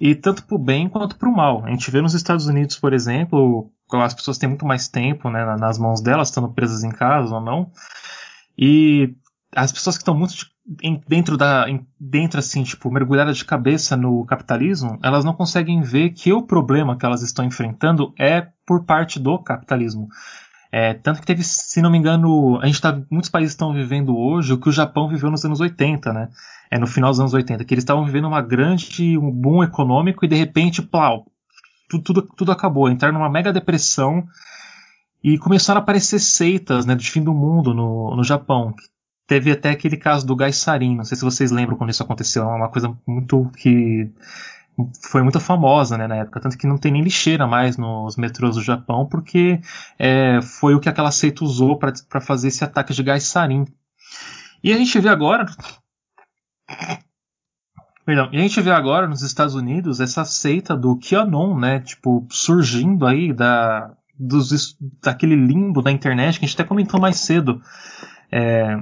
E tanto para o bem quanto para o mal. A gente vê nos Estados Unidos, por exemplo, as pessoas têm muito mais tempo né, nas mãos delas, estando presas em casa ou não. E as pessoas que estão muito dentro da dentro assim tipo mergulhadas de cabeça no capitalismo elas não conseguem ver que o problema que elas estão enfrentando é por parte do capitalismo é, tanto que teve se não me engano a gente tá muitos países estão vivendo hoje o que o Japão viveu nos anos 80 né? É no final dos anos 80 que eles estavam vivendo uma grande um boom econômico e de repente plau tudo, tudo, tudo acabou entraram numa mega depressão e começaram a aparecer seitas né, do fim do mundo no, no Japão, Teve até aquele caso do Gaisarin, não sei se vocês lembram quando isso aconteceu, é uma coisa muito que foi muito famosa né, na época, tanto que não tem nem lixeira mais nos metrôs do Japão, porque é, foi o que aquela seita usou para fazer esse ataque de gás sarin. E a gente vê agora. Perdão, e a gente vê agora nos Estados Unidos essa seita do QAnon, né? Tipo, surgindo aí da, dos, daquele limbo da internet que a gente até comentou mais cedo. É,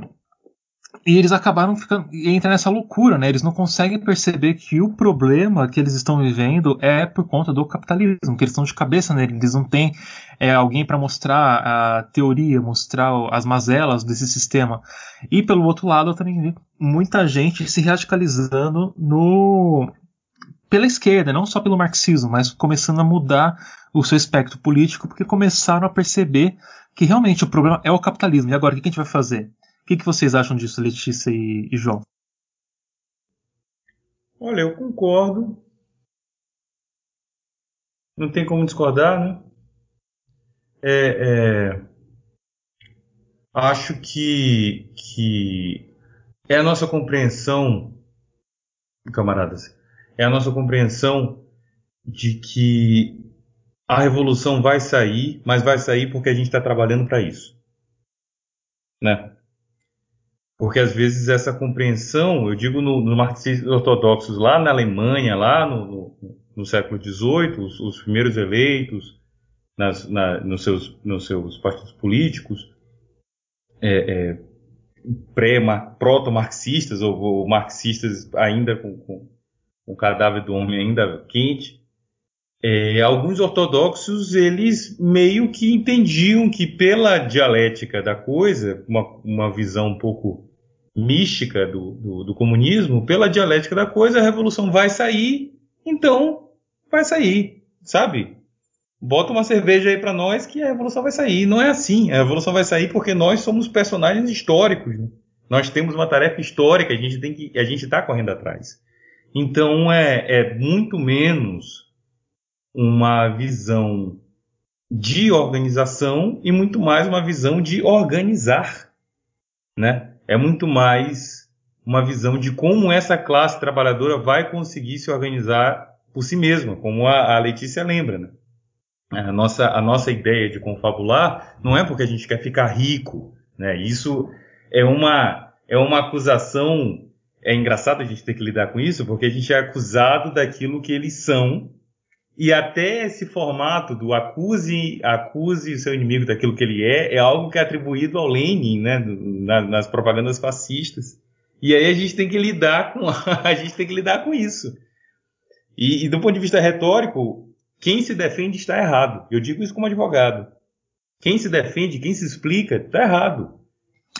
e eles acabaram ficando. E entra nessa loucura, né? Eles não conseguem perceber que o problema que eles estão vivendo é por conta do capitalismo, que eles estão de cabeça nele. Eles não têm é, alguém para mostrar a teoria, mostrar as mazelas desse sistema. E pelo outro lado, eu também vi muita gente se radicalizando no. Pela esquerda, não só pelo marxismo, mas começando a mudar o seu espectro político, porque começaram a perceber que realmente o problema é o capitalismo. E agora, o que a gente vai fazer? O que, que vocês acham disso, Letícia e, e João? Olha, eu concordo. Não tem como discordar, né? É, é, acho que, que é a nossa compreensão, camaradas, é a nossa compreensão de que a revolução vai sair, mas vai sair porque a gente está trabalhando para isso, né? Porque às vezes essa compreensão, eu digo no, no marxismo ortodoxos lá na Alemanha, lá no, no, no século XVIII, os, os, primeiros eleitos nas, na, nos, seus, nos seus partidos políticos, é, é, proto-marxistas ou, ou, marxistas ainda com, com, com, o cadáver do homem ainda quente, é, alguns ortodoxos eles meio que entendiam que pela dialética da coisa, uma, uma visão um pouco mística do, do, do, comunismo, pela dialética da coisa, a revolução vai sair, então vai sair, sabe? Bota uma cerveja aí para nós que a revolução vai sair. Não é assim. A revolução vai sair porque nós somos personagens históricos. Né? Nós temos uma tarefa histórica, a gente tem que, a gente está correndo atrás. Então é, é muito menos uma visão de organização e muito mais uma visão de organizar, né? É muito mais uma visão de como essa classe trabalhadora vai conseguir se organizar por si mesma, como a, a Letícia lembra. Né? A, nossa, a nossa ideia de confabular não é porque a gente quer ficar rico. Né? Isso é uma, é uma acusação. É engraçado a gente ter que lidar com isso, porque a gente é acusado daquilo que eles são e até esse formato do acuse, acuse o seu inimigo daquilo que ele é, é algo que é atribuído ao Lenin, né, na, nas propagandas fascistas. E aí a gente tem que lidar com [laughs] a gente tem que lidar com isso. E, e do ponto de vista retórico, quem se defende está errado. Eu digo isso como advogado. Quem se defende, quem se explica, está errado.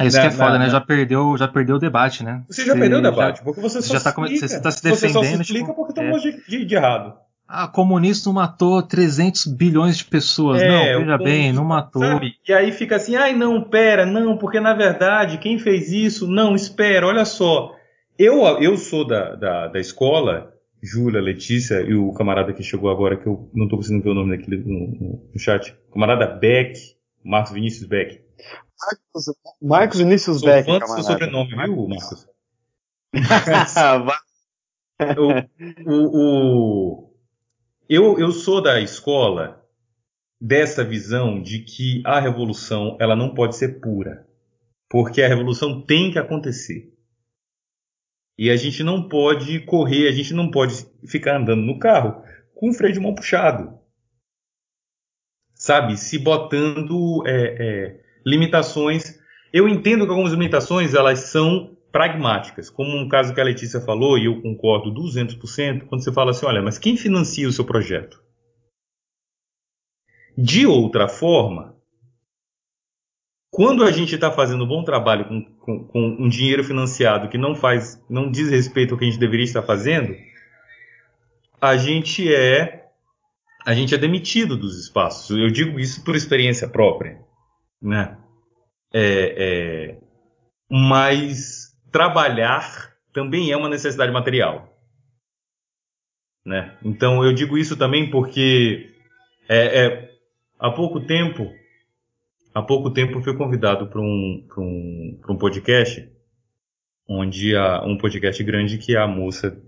É isso na, que é foda, na, né? Na... Já perdeu, já perdeu o debate, né? Você já perdeu o debate, já, porque você só já tá, explica. Você está se defendendo. Você só se explica tipo, porque tomou é. de, de errado. Ah, comunista matou 300 bilhões de pessoas. É, não, veja bem, não matou. Sabe? E aí fica assim, ai não, pera, não, porque na verdade quem fez isso, não, espera, olha só. Eu, eu sou da, da, da escola, Júlia, Letícia e o camarada que chegou agora, que eu não estou conseguindo ver o nome daquele no, no, chat, camarada Beck, Marcos Vinícius Beck. Marcos, Marcos Vinícius sou Beck, camarada. seu sobrenome, viu, Marcos? [laughs] [laughs] o, o, o eu, eu sou da escola dessa visão de que a revolução ela não pode ser pura, porque a revolução tem que acontecer. E a gente não pode correr, a gente não pode ficar andando no carro com o freio de mão puxado. Sabe? Se botando é, é, limitações. Eu entendo que algumas limitações elas são pragmáticas, como um caso que a Letícia falou, e eu concordo 200%, quando você fala assim, olha, mas quem financia o seu projeto? De outra forma, quando a gente está fazendo um bom trabalho com, com, com, um dinheiro financiado que não faz, não diz respeito ao que a gente deveria estar fazendo, a gente é a gente é demitido dos espaços. Eu digo isso por experiência própria, né? É, é, mas trabalhar também é uma necessidade material. Né? Então eu digo isso também porque é, é, há pouco tempo, há pouco tempo eu fui convidado para um, um, um podcast, onde há um podcast grande que a moça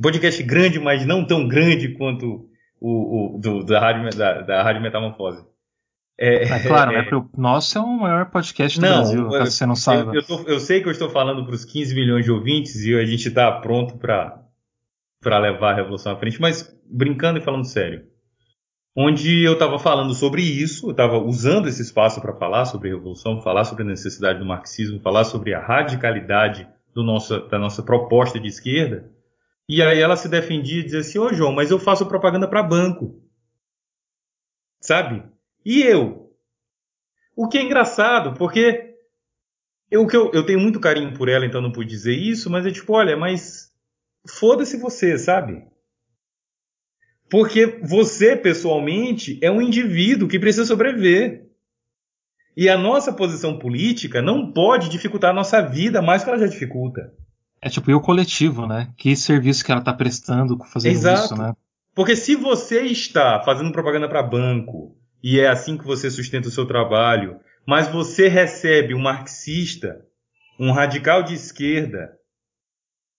podcast grande, mas não tão grande quanto o, o do, da, rádio, da, da Rádio Metamorfose. É, é claro, é, né? [laughs] Porque o nosso é o maior podcast do não, Brasil, caso você não saiba. Eu, eu, tô, eu, sei que eu estou falando para os 15 milhões de ouvintes e a gente está pronto para levar a revolução à frente, mas brincando e falando sério. Onde eu estava falando sobre isso, eu estava usando esse espaço para falar sobre revolução, falar sobre a necessidade do marxismo, falar sobre a radicalidade do nosso, da nossa proposta de esquerda. E aí ela se defendia e dizia assim: Ô João, mas eu faço propaganda para banco. Sabe? E eu? O que é engraçado, porque eu, eu, eu tenho muito carinho por ela, então não pude dizer isso, mas é tipo, olha, mas foda-se você, sabe? Porque você, pessoalmente, é um indivíduo que precisa sobreviver. E a nossa posição política não pode dificultar a nossa vida mais que ela já dificulta. É tipo, e o coletivo, né? Que serviço que ela está prestando fazendo Exato. isso, né? Porque se você está fazendo propaganda para banco, e é assim que você sustenta o seu trabalho, mas você recebe um marxista, um radical de esquerda,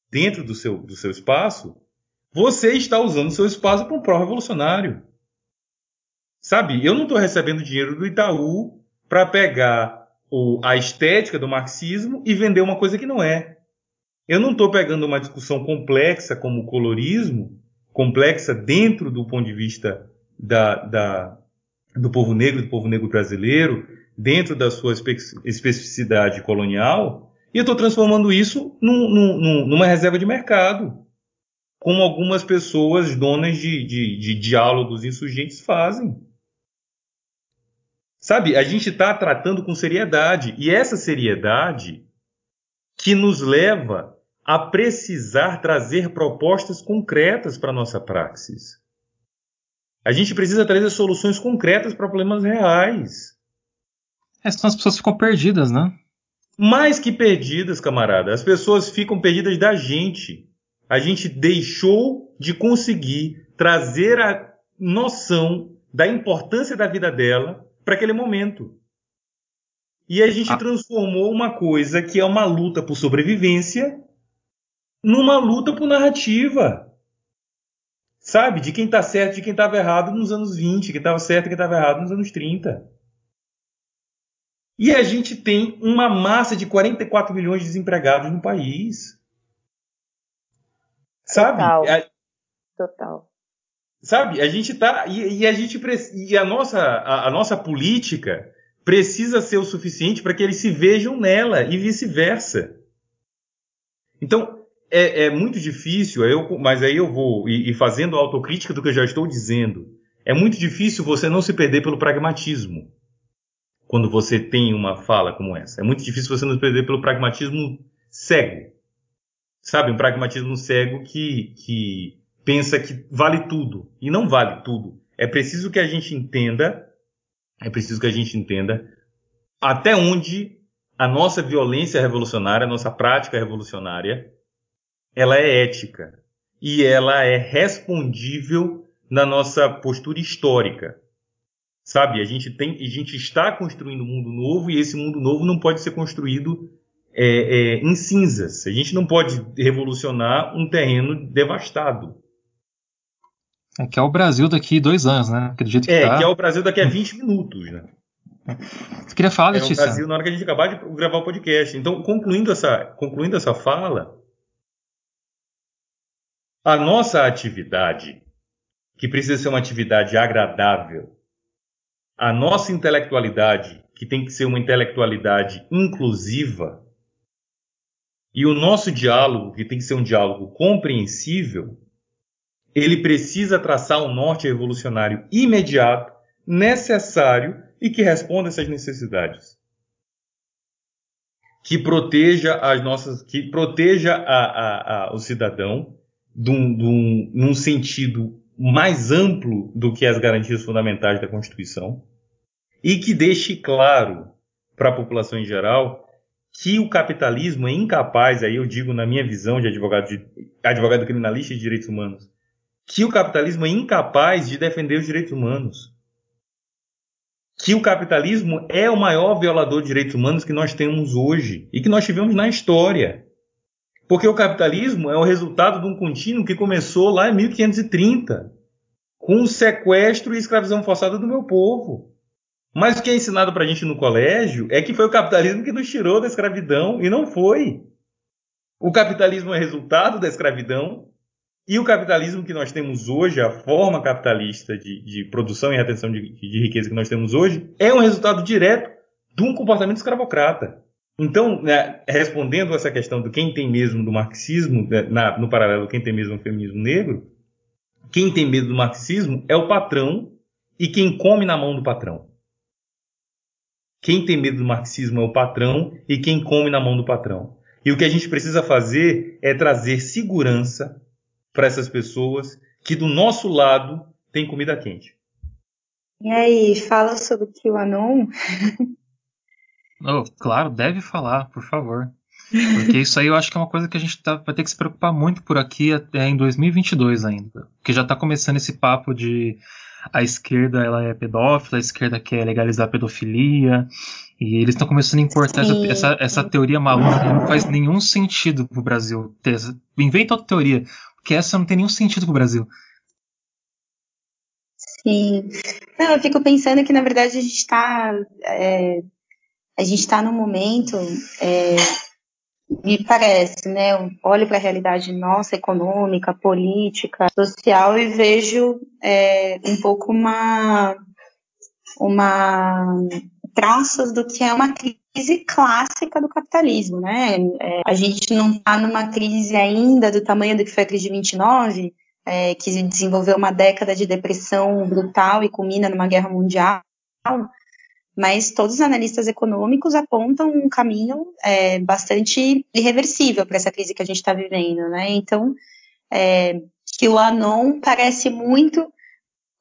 dentro do seu, do seu espaço, você está usando o seu espaço para um pró-revolucionário. Sabe, eu não estou recebendo dinheiro do Itaú para pegar o, a estética do marxismo e vender uma coisa que não é. Eu não estou pegando uma discussão complexa como o colorismo, complexa dentro do ponto de vista da, da, do povo negro, do povo negro brasileiro, dentro da sua especificidade colonial, e eu estou transformando isso num, num, numa reserva de mercado, como algumas pessoas donas de, de, de diálogos insurgentes fazem. Sabe, a gente está tratando com seriedade, e essa seriedade que nos leva a precisar trazer propostas concretas para a nossa praxis. A gente precisa trazer soluções concretas para problemas reais. É, senão as pessoas ficam perdidas, né? Mais que perdidas, camarada. As pessoas ficam perdidas da gente. A gente deixou de conseguir trazer a noção da importância da vida dela para aquele momento. E a gente ah. transformou uma coisa que é uma luta por sobrevivência numa luta por narrativa sabe, de quem está certo, de quem estava errado nos anos 20, quem estava certo e quem estava errado nos anos 30. E a gente tem uma massa de 44 milhões de desempregados no país. Sabe? Total. A, Total. Sabe? A gente tá e, e a gente e a nossa a, a nossa política precisa ser o suficiente para que eles se vejam nela e vice-versa. Então, é, é muito difícil, eu, mas aí eu vou, e, e fazendo autocrítica do que eu já estou dizendo, é muito difícil você não se perder pelo pragmatismo quando você tem uma fala como essa. É muito difícil você não se perder pelo pragmatismo cego. Sabe, um pragmatismo cego que, que pensa que vale tudo. E não vale tudo. É preciso que a gente entenda, é preciso que a gente entenda até onde a nossa violência revolucionária, a nossa prática revolucionária, ela é ética e ela é respondível na nossa postura histórica. Sabe, a gente tem, a gente está construindo um mundo novo e esse mundo novo não pode ser construído é, é, em cinzas. A gente não pode revolucionar um terreno devastado. É que é o Brasil daqui dois anos, né? Acredito que É, tá... que é o Brasil daqui a 20 minutos, né? Você queria falar, Letícia? É o Brasil na hora que a gente acabar de gravar o podcast. Então, concluindo essa, concluindo essa fala, a nossa atividade, que precisa ser uma atividade agradável, a nossa intelectualidade, que tem que ser uma intelectualidade inclusiva, e o nosso diálogo, que tem que ser um diálogo compreensível, ele precisa traçar um norte revolucionário imediato, necessário e que responda essas necessidades. Que proteja as nossas, que proteja a, a, a, o cidadão um, um, num sentido mais amplo do que as garantias fundamentais da Constituição e que deixe claro para a população em geral que o capitalismo é incapaz, aí eu digo na minha visão de advogado, de, advogado criminalista de direitos humanos, que o capitalismo é incapaz de defender os direitos humanos. Que o capitalismo é o maior violador de direitos humanos que nós temos hoje e que nós tivemos na história. Porque o capitalismo é o resultado de um contínuo que começou lá em 1530, com o sequestro e escravização forçada do meu povo. Mas o que é ensinado para a gente no colégio é que foi o capitalismo que nos tirou da escravidão e não foi. O capitalismo é resultado da escravidão e o capitalismo que nós temos hoje, a forma capitalista de, de produção e retenção de, de, riqueza que nós temos hoje, é um resultado direto de um comportamento escravocrata. Então, né, respondendo essa questão do quem tem mesmo do marxismo, né, na, no paralelo quem tem mesmo do feminismo negro, quem tem medo do marxismo é o patrão e quem come na mão do patrão. Quem tem medo do marxismo é o patrão e quem come na mão do patrão. E o que a gente precisa fazer é trazer segurança para essas pessoas que do nosso lado tem comida quente. E aí, fala sobre o QAnon? [laughs] oh, claro, deve falar, por favor. Porque isso aí eu acho que é uma coisa que a gente tá, vai ter que se preocupar muito por aqui até em 2022 ainda. Porque já está começando esse papo de a esquerda ela é pedófila, a esquerda quer legalizar a pedofilia, e eles estão começando a importar essa, essa, essa, teoria maluca que não faz nenhum sentido pro Brasil. Inventa outra teoria que essa não tem nenhum sentido pro Brasil. Sim. Não, eu fico pensando que, na verdade, a gente está. É, a gente está num momento. É, me parece, né? Eu olho para a realidade nossa, econômica, política, social, e vejo é, um pouco uma. uma traços do que é uma crise clássica do capitalismo, né? É, a gente não está numa crise ainda do tamanho do que foi a crise de 29, é, que desenvolveu uma década de depressão brutal e culmina numa guerra mundial, mas todos os analistas econômicos apontam um caminho é, bastante irreversível para essa crise que a gente está vivendo, né? Então, é, que o Anon parece muito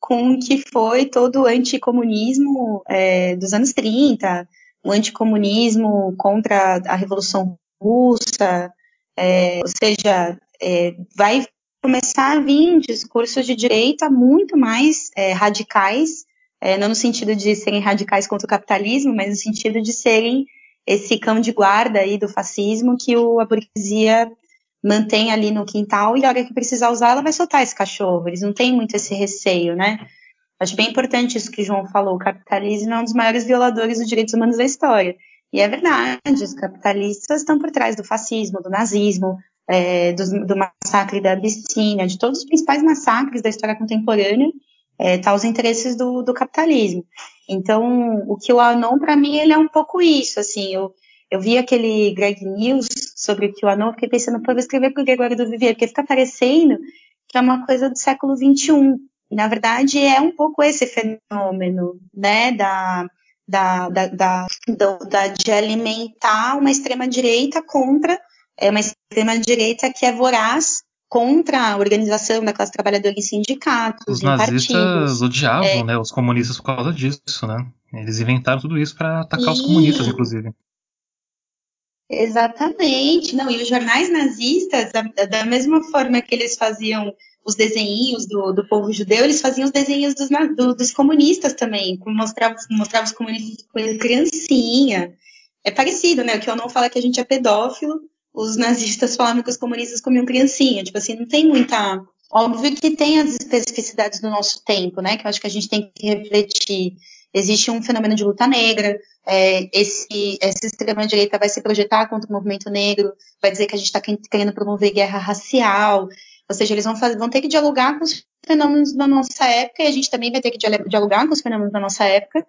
com o que foi todo o anticomunismo é, dos anos 30, o anticomunismo contra a Revolução Russa, é, ou seja, é, vai começar a vir discursos de direita muito mais é, radicais, é, não no sentido de serem radicais contra o capitalismo, mas no sentido de serem esse cão de guarda aí do fascismo que o, a burguesia mantém ali no quintal e a hora que precisar usar, ela vai soltar esse cachorro. Eles não têm muito esse receio, né? Acho bem importante isso que o João falou. O capitalismo é um dos maiores violadores dos direitos humanos da história. E é verdade, os capitalistas estão por trás do fascismo, do nazismo, é, do, do, massacre da Abissínia, de todos os principais massacres da história contemporânea, é, tá os interesses do, do capitalismo. Então, o que o Anon, para mim, ele é um pouco isso, assim, eu, eu vi aquele Greg News sobre o QAnon, fiquei pensando, pô, vou escrever para o Gregório do Vivier, porque fica parecendo que é uma coisa do século XXI. E, na verdade, é um pouco esse fenômeno, né, da, da, da, da, da de alimentar uma extrema-direita contra é uma extrema-direita que é voraz contra a organização da classe trabalhadora em sindicatos, os em nazistas partidos. odiavam é, né, os comunistas por causa disso, né? Eles inventaram tudo isso para atacar e... os comunistas, inclusive. Exatamente. Não, e os jornais nazistas, da, da, mesma forma que eles faziam os desenhinhos do, do povo judeu, eles faziam os desenhos dos, do, dos comunistas também, mostravam, mostravam os comunistas com criancinha. É parecido, né? O que eu não falo é que a gente é pedófilo, os nazistas falavam que os comunistas comiam criancinha. Tipo assim, não tem muita. Óbvio que tem as especificidades do nosso tempo, né? Que eu acho que a gente tem que refletir. Existe um fenômeno de luta negra, é, esse, essa extrema-direita vai se projetar contra o movimento negro, vai dizer que a gente está querendo promover guerra racial, ou seja, eles vão, fazer, vão ter que dialogar com os fenômenos da nossa época e a gente também vai ter que dialogar com os fenômenos da nossa época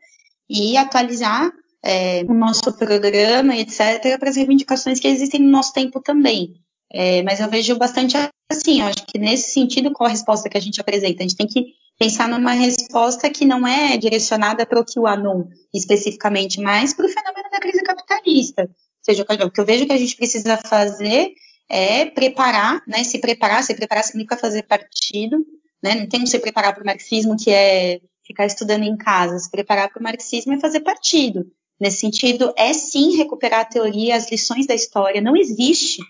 e atualizar é, o nosso programa, etc., para as reivindicações que existem no nosso tempo também. É, mas eu vejo bastante assim, eu acho que nesse sentido, qual a resposta que a gente apresenta? A gente tem que pensar numa resposta que não é direcionada para o QAnon especificamente, mas para o fenômeno da crise capitalista. Ou seja, o que eu vejo que a gente precisa fazer é preparar, né, se preparar, se preparar significa fazer partido, né, não tem que se preparar para o marxismo que é ficar estudando em casa, se preparar para o marxismo é fazer partido. Nesse sentido, é sim recuperar a teoria, as lições da história. Não existe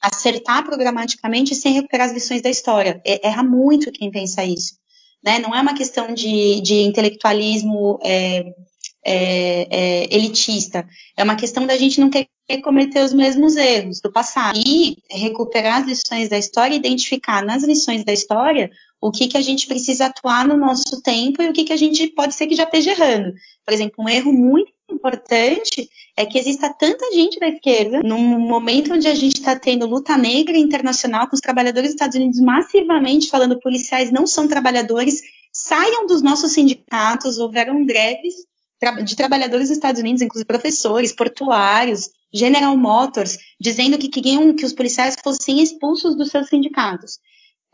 acertar programaticamente sem recuperar as lições da história. É, erra muito quem pensa isso. Né? Não é uma questão de, de intelectualismo é, é, é, elitista. É uma questão da gente não querer cometer os mesmos erros do passado e recuperar as lições da história, identificar nas lições da história o que, que a gente precisa atuar no nosso tempo e o que, que a gente pode ser que já esteja errando. Por exemplo, um erro muito importante é que exista tanta gente da esquerda, num momento onde a gente está tendo luta negra internacional com os trabalhadores dos Estados Unidos massivamente falando policiais não são trabalhadores, saiam dos nossos sindicatos, houveram greves de trabalhadores dos Estados Unidos, inclusive professores, portuários, General Motors, dizendo que queriam que os policiais fossem expulsos dos seus sindicatos.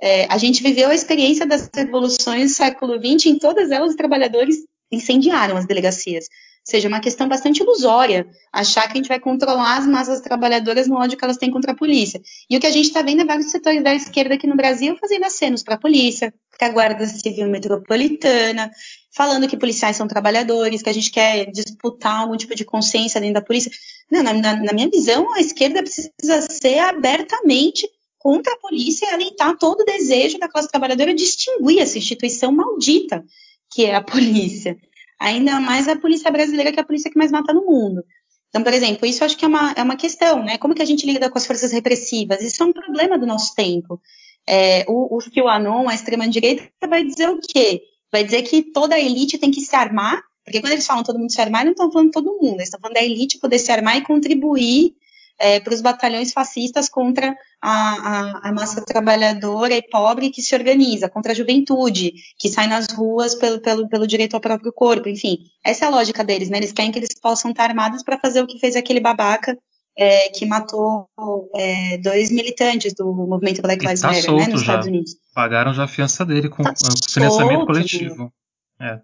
É, a gente viveu a experiência das revoluções do século XX, em todas elas os trabalhadores incendiaram as delegacias. Seja, uma questão bastante ilusória achar que a gente vai controlar as massas trabalhadoras no ódio que elas têm contra a polícia. E o que a gente está vendo é vários setores da esquerda aqui no Brasil fazendo acenos para a polícia, para a Guarda Civil Metropolitana, falando que policiais são trabalhadores, que a gente quer disputar algum tipo de consciência dentro da polícia. Não, na, na minha visão, a esquerda precisa ser abertamente contra a polícia e alentar todo o desejo da classe trabalhadora de extinguir essa instituição maldita que é a polícia. Ainda mais a polícia brasileira, que é a polícia que mais mata no mundo. Então, por exemplo, isso acho que é uma, é uma questão, né? Como que a gente lida com as forças repressivas? Isso é um problema do nosso tempo. É, o, o QAnon, a extrema-direita, vai dizer o quê? Vai dizer que toda a elite tem que se armar, porque quando eles falam todo mundo se armar, não estão falando todo mundo, eles estão falando da elite poder se armar e contribuir é, para os batalhões fascistas contra a, a, a, massa trabalhadora e pobre que se organiza, contra a juventude, que sai nas ruas pelo, pelo, pelo direito ao próprio corpo, enfim. Essa é a lógica deles, né? Eles querem que eles possam estar armados para fazer o que fez aquele babaca é, que matou é, dois militantes do movimento Black Lives tá Matter, né, nos já. Estados Unidos. Pagaram já a fiança dele com, tá com financiamento coletivo. É.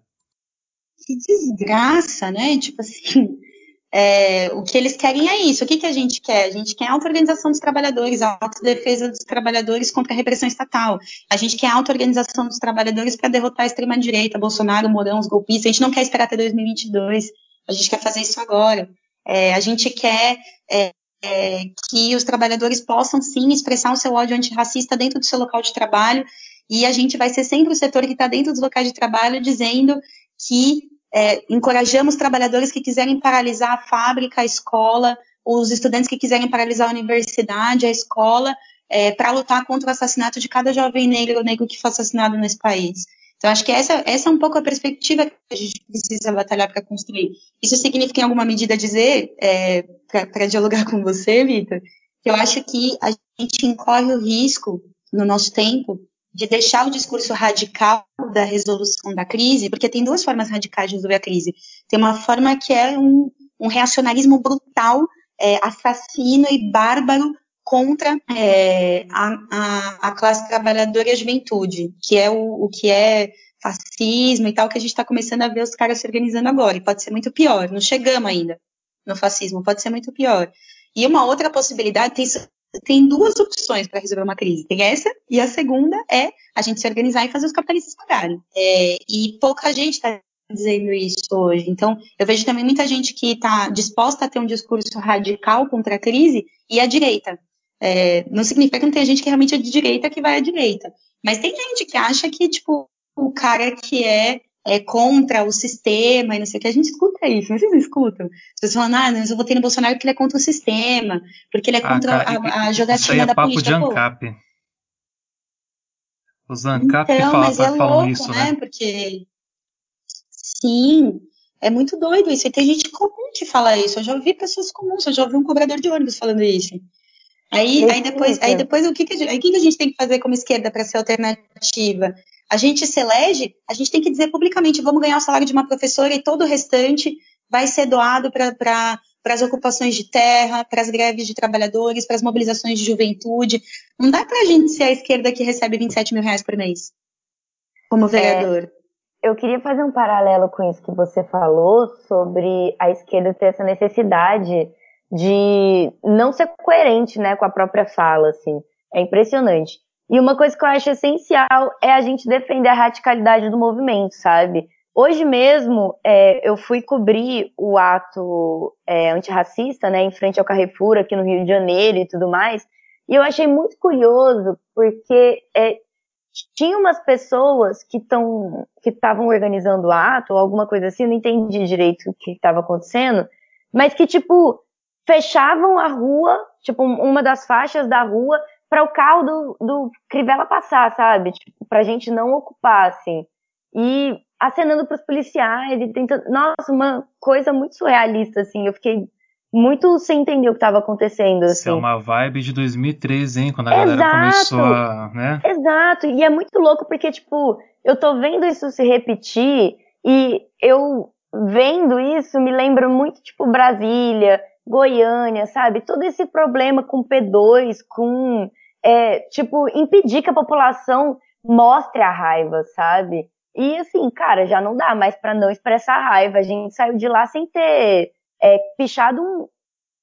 Que desgraça, né? Tipo assim, é, o que eles querem é isso. O que, que a gente quer? A gente quer auto-organização dos trabalhadores, a autodefesa dos trabalhadores contra a repressão estatal. A gente quer auto-organização dos trabalhadores para derrotar a extrema-direita, Bolsonaro, Mourão, os golpistas. A gente não quer esperar até 2022. A gente quer fazer isso agora. É, a gente quer é, é, que os trabalhadores possam, sim, expressar o seu ódio antirracista dentro do seu local de trabalho. E a gente vai ser sempre o setor que está dentro dos locais de trabalho dizendo que é, encorajamos trabalhadores que quiserem paralisar a fábrica, a escola, os estudantes que quiserem paralisar a universidade, a escola, é, para lutar contra o assassinato de cada jovem negro ou negro que foi assassinado nesse país. Então, acho que essa, essa é um pouco a perspectiva que a gente precisa batalhar para construir. Isso significa, em alguma medida, dizer, é, para dialogar com você, Vitor, que eu acho que a gente incorre o risco, no nosso tempo, de deixar o discurso radical da resolução da crise, porque tem duas formas radicais de resolver a crise. Tem uma forma que é um, um reacionarismo brutal, é, assassino e bárbaro contra é, a, a, a, classe trabalhadora e a juventude, que é o, o que é fascismo e tal, que a gente está começando a ver os caras se organizando agora, e pode ser muito pior, não chegamos ainda no fascismo, pode ser muito pior. E uma outra possibilidade, tem tem duas opções para resolver uma crise. Tem essa, e a segunda é a gente se organizar e fazer os capitalistas pagarem. É, e pouca gente está dizendo isso hoje. Então, eu vejo também muita gente que está disposta a ter um discurso radical contra a crise e a direita. É, não significa que não tem gente que realmente é de direita que vai à direita. Mas tem gente que acha que, tipo, o cara que é é, contra o sistema e não sei o que. A gente escuta isso, vocês escutam. As pessoas falam, ah, mas eu votei no Bolsonaro porque ele é contra o sistema, porque ele é ah, contra cara, a, a jogatina aí é da papo política. De ANCAP. Os ANCAP então, fala, mas é falam louco, isso, né? né? Porque, sim, é muito doido isso. E tem gente comum que fala isso. Eu já ouvi pessoas comuns, eu já ouvi um cobrador de ônibus falando isso. Aí, aí depois, aí depois o que, que, a, aí, o que, que a gente tem que fazer como esquerda para ser alternativa? A gente se elege, a gente tem que dizer publicamente, vamos ganhar o salário de uma professora e todo o restante vai ser doado para as ocupações de terra, para as greves de trabalhadores, para as mobilizações de juventude. Não dá para a gente ser a esquerda que recebe 27 mil reais por mês, como é, vereador. É, eu queria fazer um paralelo com isso que você falou sobre a esquerda ter essa necessidade de não ser coerente, né, com a própria fala, assim. É impressionante. E uma coisa que eu acho essencial é a gente defender a radicalidade do movimento, sabe? Hoje mesmo é, eu fui cobrir o ato é, antirracista, né, em frente ao Carrefour aqui no Rio de Janeiro e tudo mais, e eu achei muito curioso porque é, tinha umas pessoas que estão que estavam organizando o ato ou alguma coisa assim, não entendi direito o que estava acontecendo, mas que tipo fechavam a rua, tipo uma das faixas da rua para o carro do, do Crivella passar, sabe? Tipo, pra gente não ocupar, assim. E acenando para os policiais e tentando. Nossa, uma coisa muito surrealista, assim. Eu fiquei muito sem entender o que estava acontecendo. Assim. Isso é uma vibe de 2013, hein? Quando a Exato. galera começou a. Né? Exato. E é muito louco porque, tipo, eu tô vendo isso se repetir e eu vendo isso me lembra muito, tipo, Brasília, Goiânia, sabe? Todo esse problema com P2, com. É, tipo, impedir que a população mostre a raiva, sabe? E assim, cara, já não dá mais para não expressar raiva. A gente saiu de lá sem ter é, pichado um,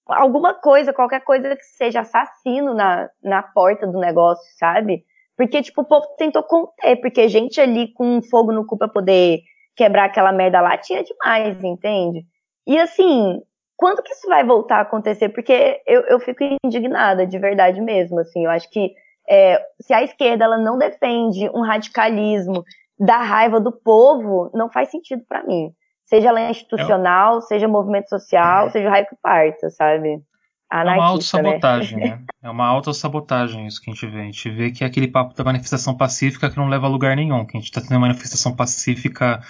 alguma coisa, qualquer coisa que seja assassino na, na porta do negócio, sabe? Porque, tipo, o povo tentou conter, porque gente ali com fogo no cu pra poder quebrar aquela merda lá tinha demais, entende? E assim, quando que isso vai voltar a acontecer? Porque eu, eu fico indignada, de verdade mesmo, assim, eu acho que é, se a esquerda ela não defende um radicalismo da raiva do povo, não faz sentido para mim. Seja ela institucional, é. seja movimento social, seja o raio que parta, sabe? Anarquista, é uma autossabotagem, né? né? [laughs] É uma autossabotagem isso que a gente vê. A gente vê que é aquele papo da manifestação pacífica que não leva a lugar nenhum. Que a gente está tendo manifestação pacífica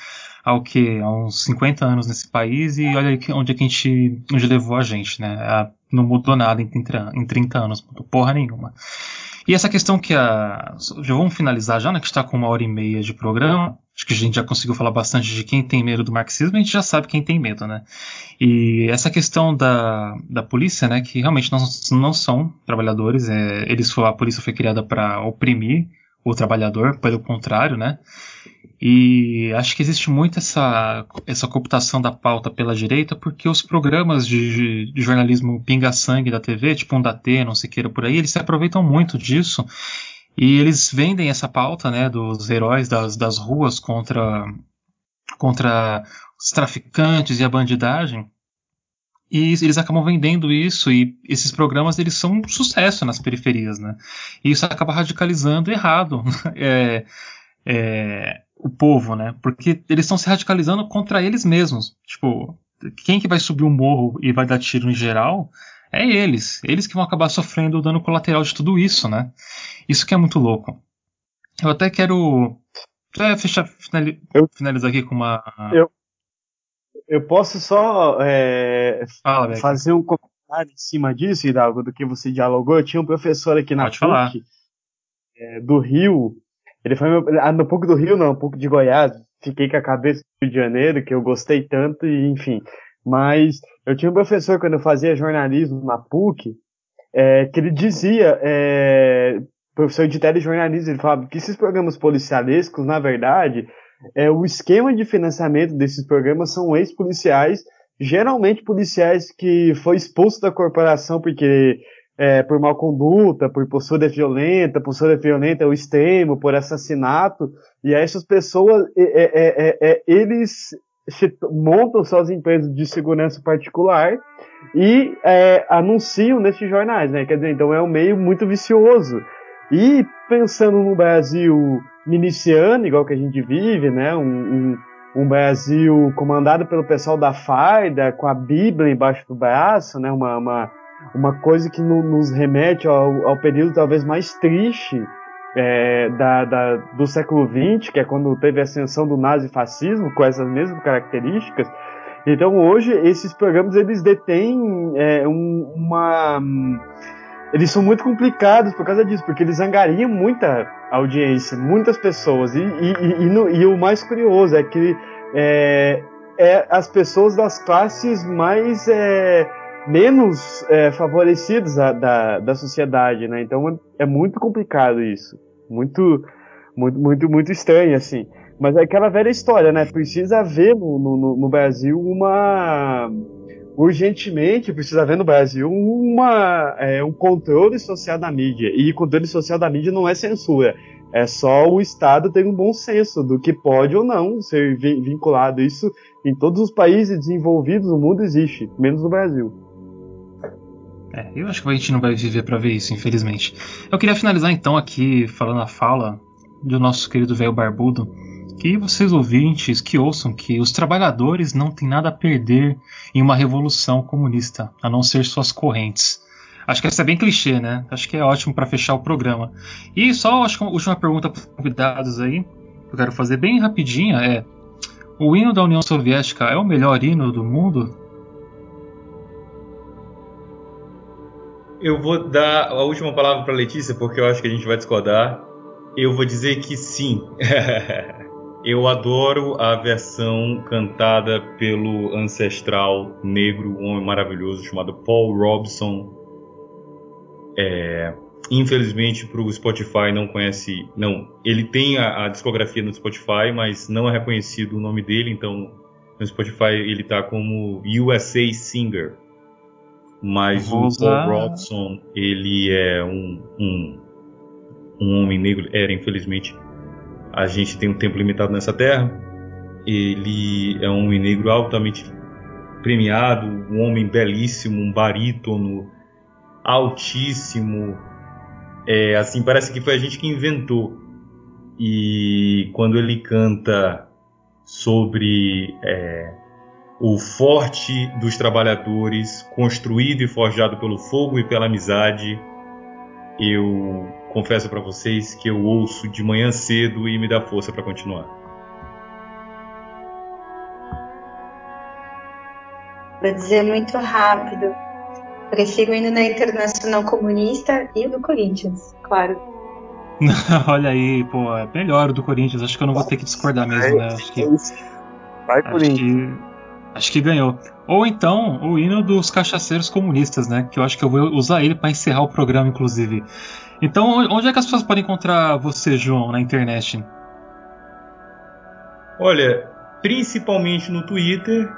há o quê? Há uns 50 anos nesse país e olha onde é que a gente. onde levou a gente, né? não mudou nada em 30, em 30 anos, mudou porra nenhuma. E essa questão que a. Já vamos finalizar já, né? Que está com uma hora e meia de programa. Acho que a gente já conseguiu falar bastante de quem tem medo do marxismo, a gente já sabe quem tem medo, né? E essa questão da, da polícia, né? Que realmente não, não são trabalhadores, é, eles a polícia foi criada para oprimir o trabalhador, pelo contrário, né? E acho que existe muito essa, essa cooptação da pauta pela direita, porque os programas de, de jornalismo pinga-sangue da TV, tipo um da T, não sei queira por aí, eles se aproveitam muito disso. E eles vendem essa pauta, né, dos heróis das, das ruas contra, contra os traficantes e a bandidagem. E eles acabam vendendo isso e esses programas eles são um sucesso nas periferias, né? E isso acaba radicalizando errado. [laughs] é, é, o povo, né? Porque eles estão se radicalizando contra eles mesmos. Tipo, quem que vai subir um morro e vai dar tiro em geral é eles. Eles que vão acabar sofrendo o dano colateral de tudo isso, né? Isso que é muito louco. Eu até quero é, fechar, finalizar aqui com uma. Eu, eu posso só é, Fala, fazer um comentário em cima disso, Hidalgo, do que você dialogou. Eu tinha um professor aqui na Pode PUC, é, do Rio, ele foi meu, ah, um pouco do Rio, não, um pouco de Goiás. Fiquei com a cabeça do Rio de Janeiro, que eu gostei tanto, e enfim. Mas eu tinha um professor quando eu fazia jornalismo na PUC, é, que ele dizia, é, professor de telejornalismo, ele falava que esses programas policialescos, na verdade, é, o esquema de financiamento desses programas são ex-policiais, geralmente policiais que foi expulso da corporação porque é, por mal conduta, por postura violenta, postura violenta é o extremo, por assassinato, e essas pessoas, é, é, é, eles montam suas empresas de segurança particular e anunciam nesses jornais, né? Quer dizer, então é um meio muito vicioso. E pensando no Brasil miliciano, igual que a gente vive, né? Um, um, um Brasil comandado pelo pessoal da farda, com a Bíblia embaixo do braço, né? Uma, uma uma coisa que no, nos remete ao, ao, período talvez mais triste é, da, da, do século XX, que é quando teve a ascensão do nazifascismo, com essas mesmas características. Então hoje esses programas eles detêm é, um, uma eles são muito complicados por causa disso, porque eles angariam muita audiência, muitas pessoas. E, e, e, no, e o mais curioso é que é, é, as pessoas das classes mais é, menos é, favorecidos a, da, da sociedade, né? Então é muito complicado isso, muito, muito, muito, muito estranho assim. Mas é aquela velha história, né? Precisa haver no, no, no Brasil uma urgentemente precisa haver no Brasil uma, é, um controle social da mídia. E controle social da mídia não é censura. É só o Estado ter um bom senso do que pode ou não ser vinculado. Isso em todos os países desenvolvidos do mundo existe, menos no Brasil. É, eu acho que a gente não vai viver para ver isso, infelizmente. Eu queria finalizar então aqui falando a fala do nosso querido velho barbudo que vocês ouvintes que ouçam que os trabalhadores não têm nada a perder em uma revolução comunista, a não ser suas correntes. Acho que essa é bem clichê, né? Acho que é ótimo para fechar o programa. E só acho que uma última pergunta para os convidados aí, que eu quero fazer bem rapidinha é: o hino da União Soviética é o melhor hino do mundo? Eu vou dar a última palavra para Letícia porque eu acho que a gente vai discordar. Eu vou dizer que sim. [laughs] eu adoro a versão cantada pelo ancestral negro, um homem maravilhoso chamado Paul Robson. É, infelizmente para o Spotify não conhece, não, ele tem a, a, discografia no Spotify, mas não é reconhecido o nome dele, então no Spotify ele está como USA Singer. Mas o Paul Robson ele é um, um um homem negro era, infelizmente, a gente tem um tempo limitado nessa terra. Ele é um homem negro altamente premiado, um homem belíssimo, um barítono altíssimo. É, assim, parece que foi a gente que inventou. E quando ele canta sobre é, o forte dos trabalhadores, construído e forjado pelo fogo e pela amizade, eu confesso para vocês que eu ouço de manhã cedo e me dá força para continuar. Vou dizer muito rápido. Prefiro ir na Internacional Comunista e o do Corinthians, claro. [laughs] Olha aí, pô, é melhor o do Corinthians. Acho que eu não vou ter que discordar mesmo, né? Acho que, Vai, Corinthians. Acho que, acho que ganhou. Ou então o hino dos cachaceiros comunistas, né? Que eu acho que eu vou usar ele para encerrar o programa, inclusive. Então, onde é que as pessoas podem encontrar você, João, na internet? Olha, principalmente no Twitter.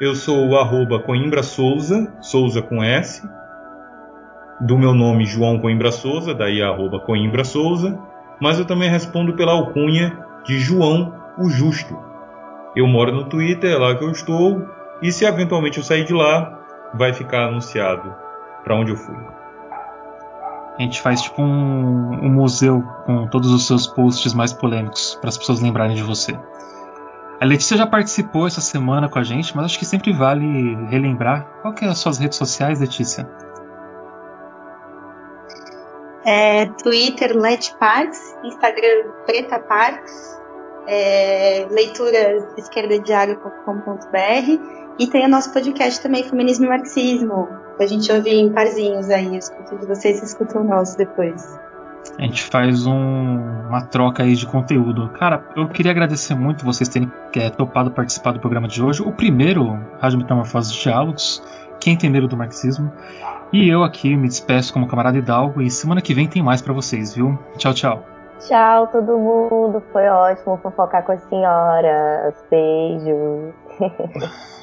Eu sou o arroba Coimbra Souza, Souza com S. Do meu nome, João Coimbra Souza, daí arroba Coimbra Souza. Mas eu também respondo pela alcunha de João o Justo. Eu moro no Twitter, é lá que eu estou. E se eventualmente eu sair de lá, vai ficar anunciado para onde eu fui. A gente faz tipo um, um museu com todos os seus posts mais polêmicos para as pessoas lembrarem de você. A Letícia já participou essa semana com a gente, mas acho que sempre vale relembrar. Qual que é as suas redes sociais, Letícia? É, Twitter Letparks, Instagram Preta Parks, é, e tem o nosso podcast também, Feminismo e Marxismo, a gente ouve em parzinhos aí. Eu escuto de vocês e escutam o nosso depois. A gente faz um, uma troca aí de conteúdo. Cara, eu queria agradecer muito vocês terem é, topado participar do programa de hoje. O primeiro, Rádio Metamorfose de Diálogos. Quem tem medo do marxismo? E eu aqui me despeço como camarada Hidalgo. E semana que vem tem mais para vocês, viu? Tchau, tchau. Tchau, todo mundo. Foi ótimo fofocar com a senhora. Beijos. [laughs]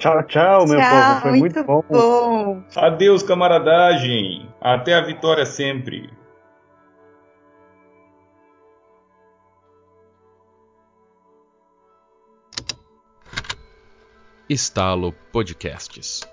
Tchau, tchau, meu tchau, povo. Foi muito, muito bom. bom. Adeus, camaradagem. Até a vitória sempre. Estalo Podcasts.